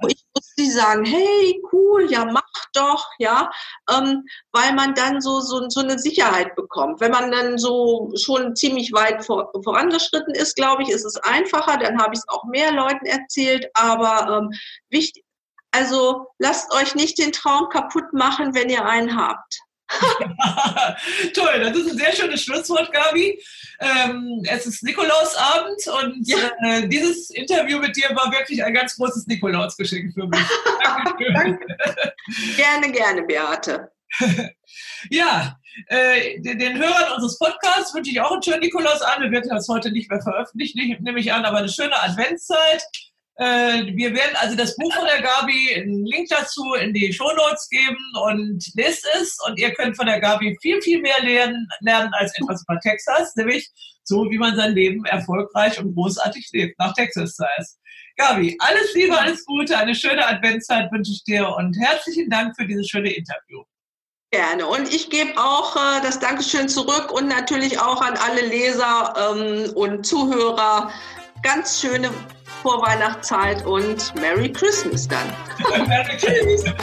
wo ich musste die sagen, hey, cool, ja, mach doch, ja, ähm, weil man dann so, so, so eine Sicherheit bekommt. Wenn man dann so schon ziemlich weit vor, vorangeschritten ist, glaube ich, ist es einfacher, dann habe ich es auch mehr Leuten erzählt, aber ähm, wichtig, also lasst euch nicht den Traum kaputt machen, wenn ihr einen habt. Toll, das ist ein sehr schönes Schlusswort, Gabi. Ähm, es ist Nikolausabend und ja. äh, dieses Interview mit dir war wirklich ein ganz großes Nikolausgeschenk für mich. Danke. gerne, gerne, Beate. ja, äh, den Hörern unseres Podcasts wünsche ich auch einen schönen Nikolausabend. Wir werden das heute nicht mehr veröffentlichen, nehme ich an, aber eine schöne Adventszeit. Äh, wir werden also das Buch von der Gabi, einen Link dazu in die Shownotes geben und lest es. Und ihr könnt von der Gabi viel, viel mehr lernen, lernen als etwas über Texas, nämlich so, wie man sein Leben erfolgreich und großartig lebt, nach Texas heißt. Gabi, alles Liebe, alles Gute, eine schöne Adventszeit wünsche ich dir und herzlichen Dank für dieses schöne Interview. Gerne. Und ich gebe auch äh, das Dankeschön zurück und natürlich auch an alle Leser ähm, und Zuhörer. Ganz schöne Vorweihnachtszeit und Merry Christmas dann. Merry Christmas.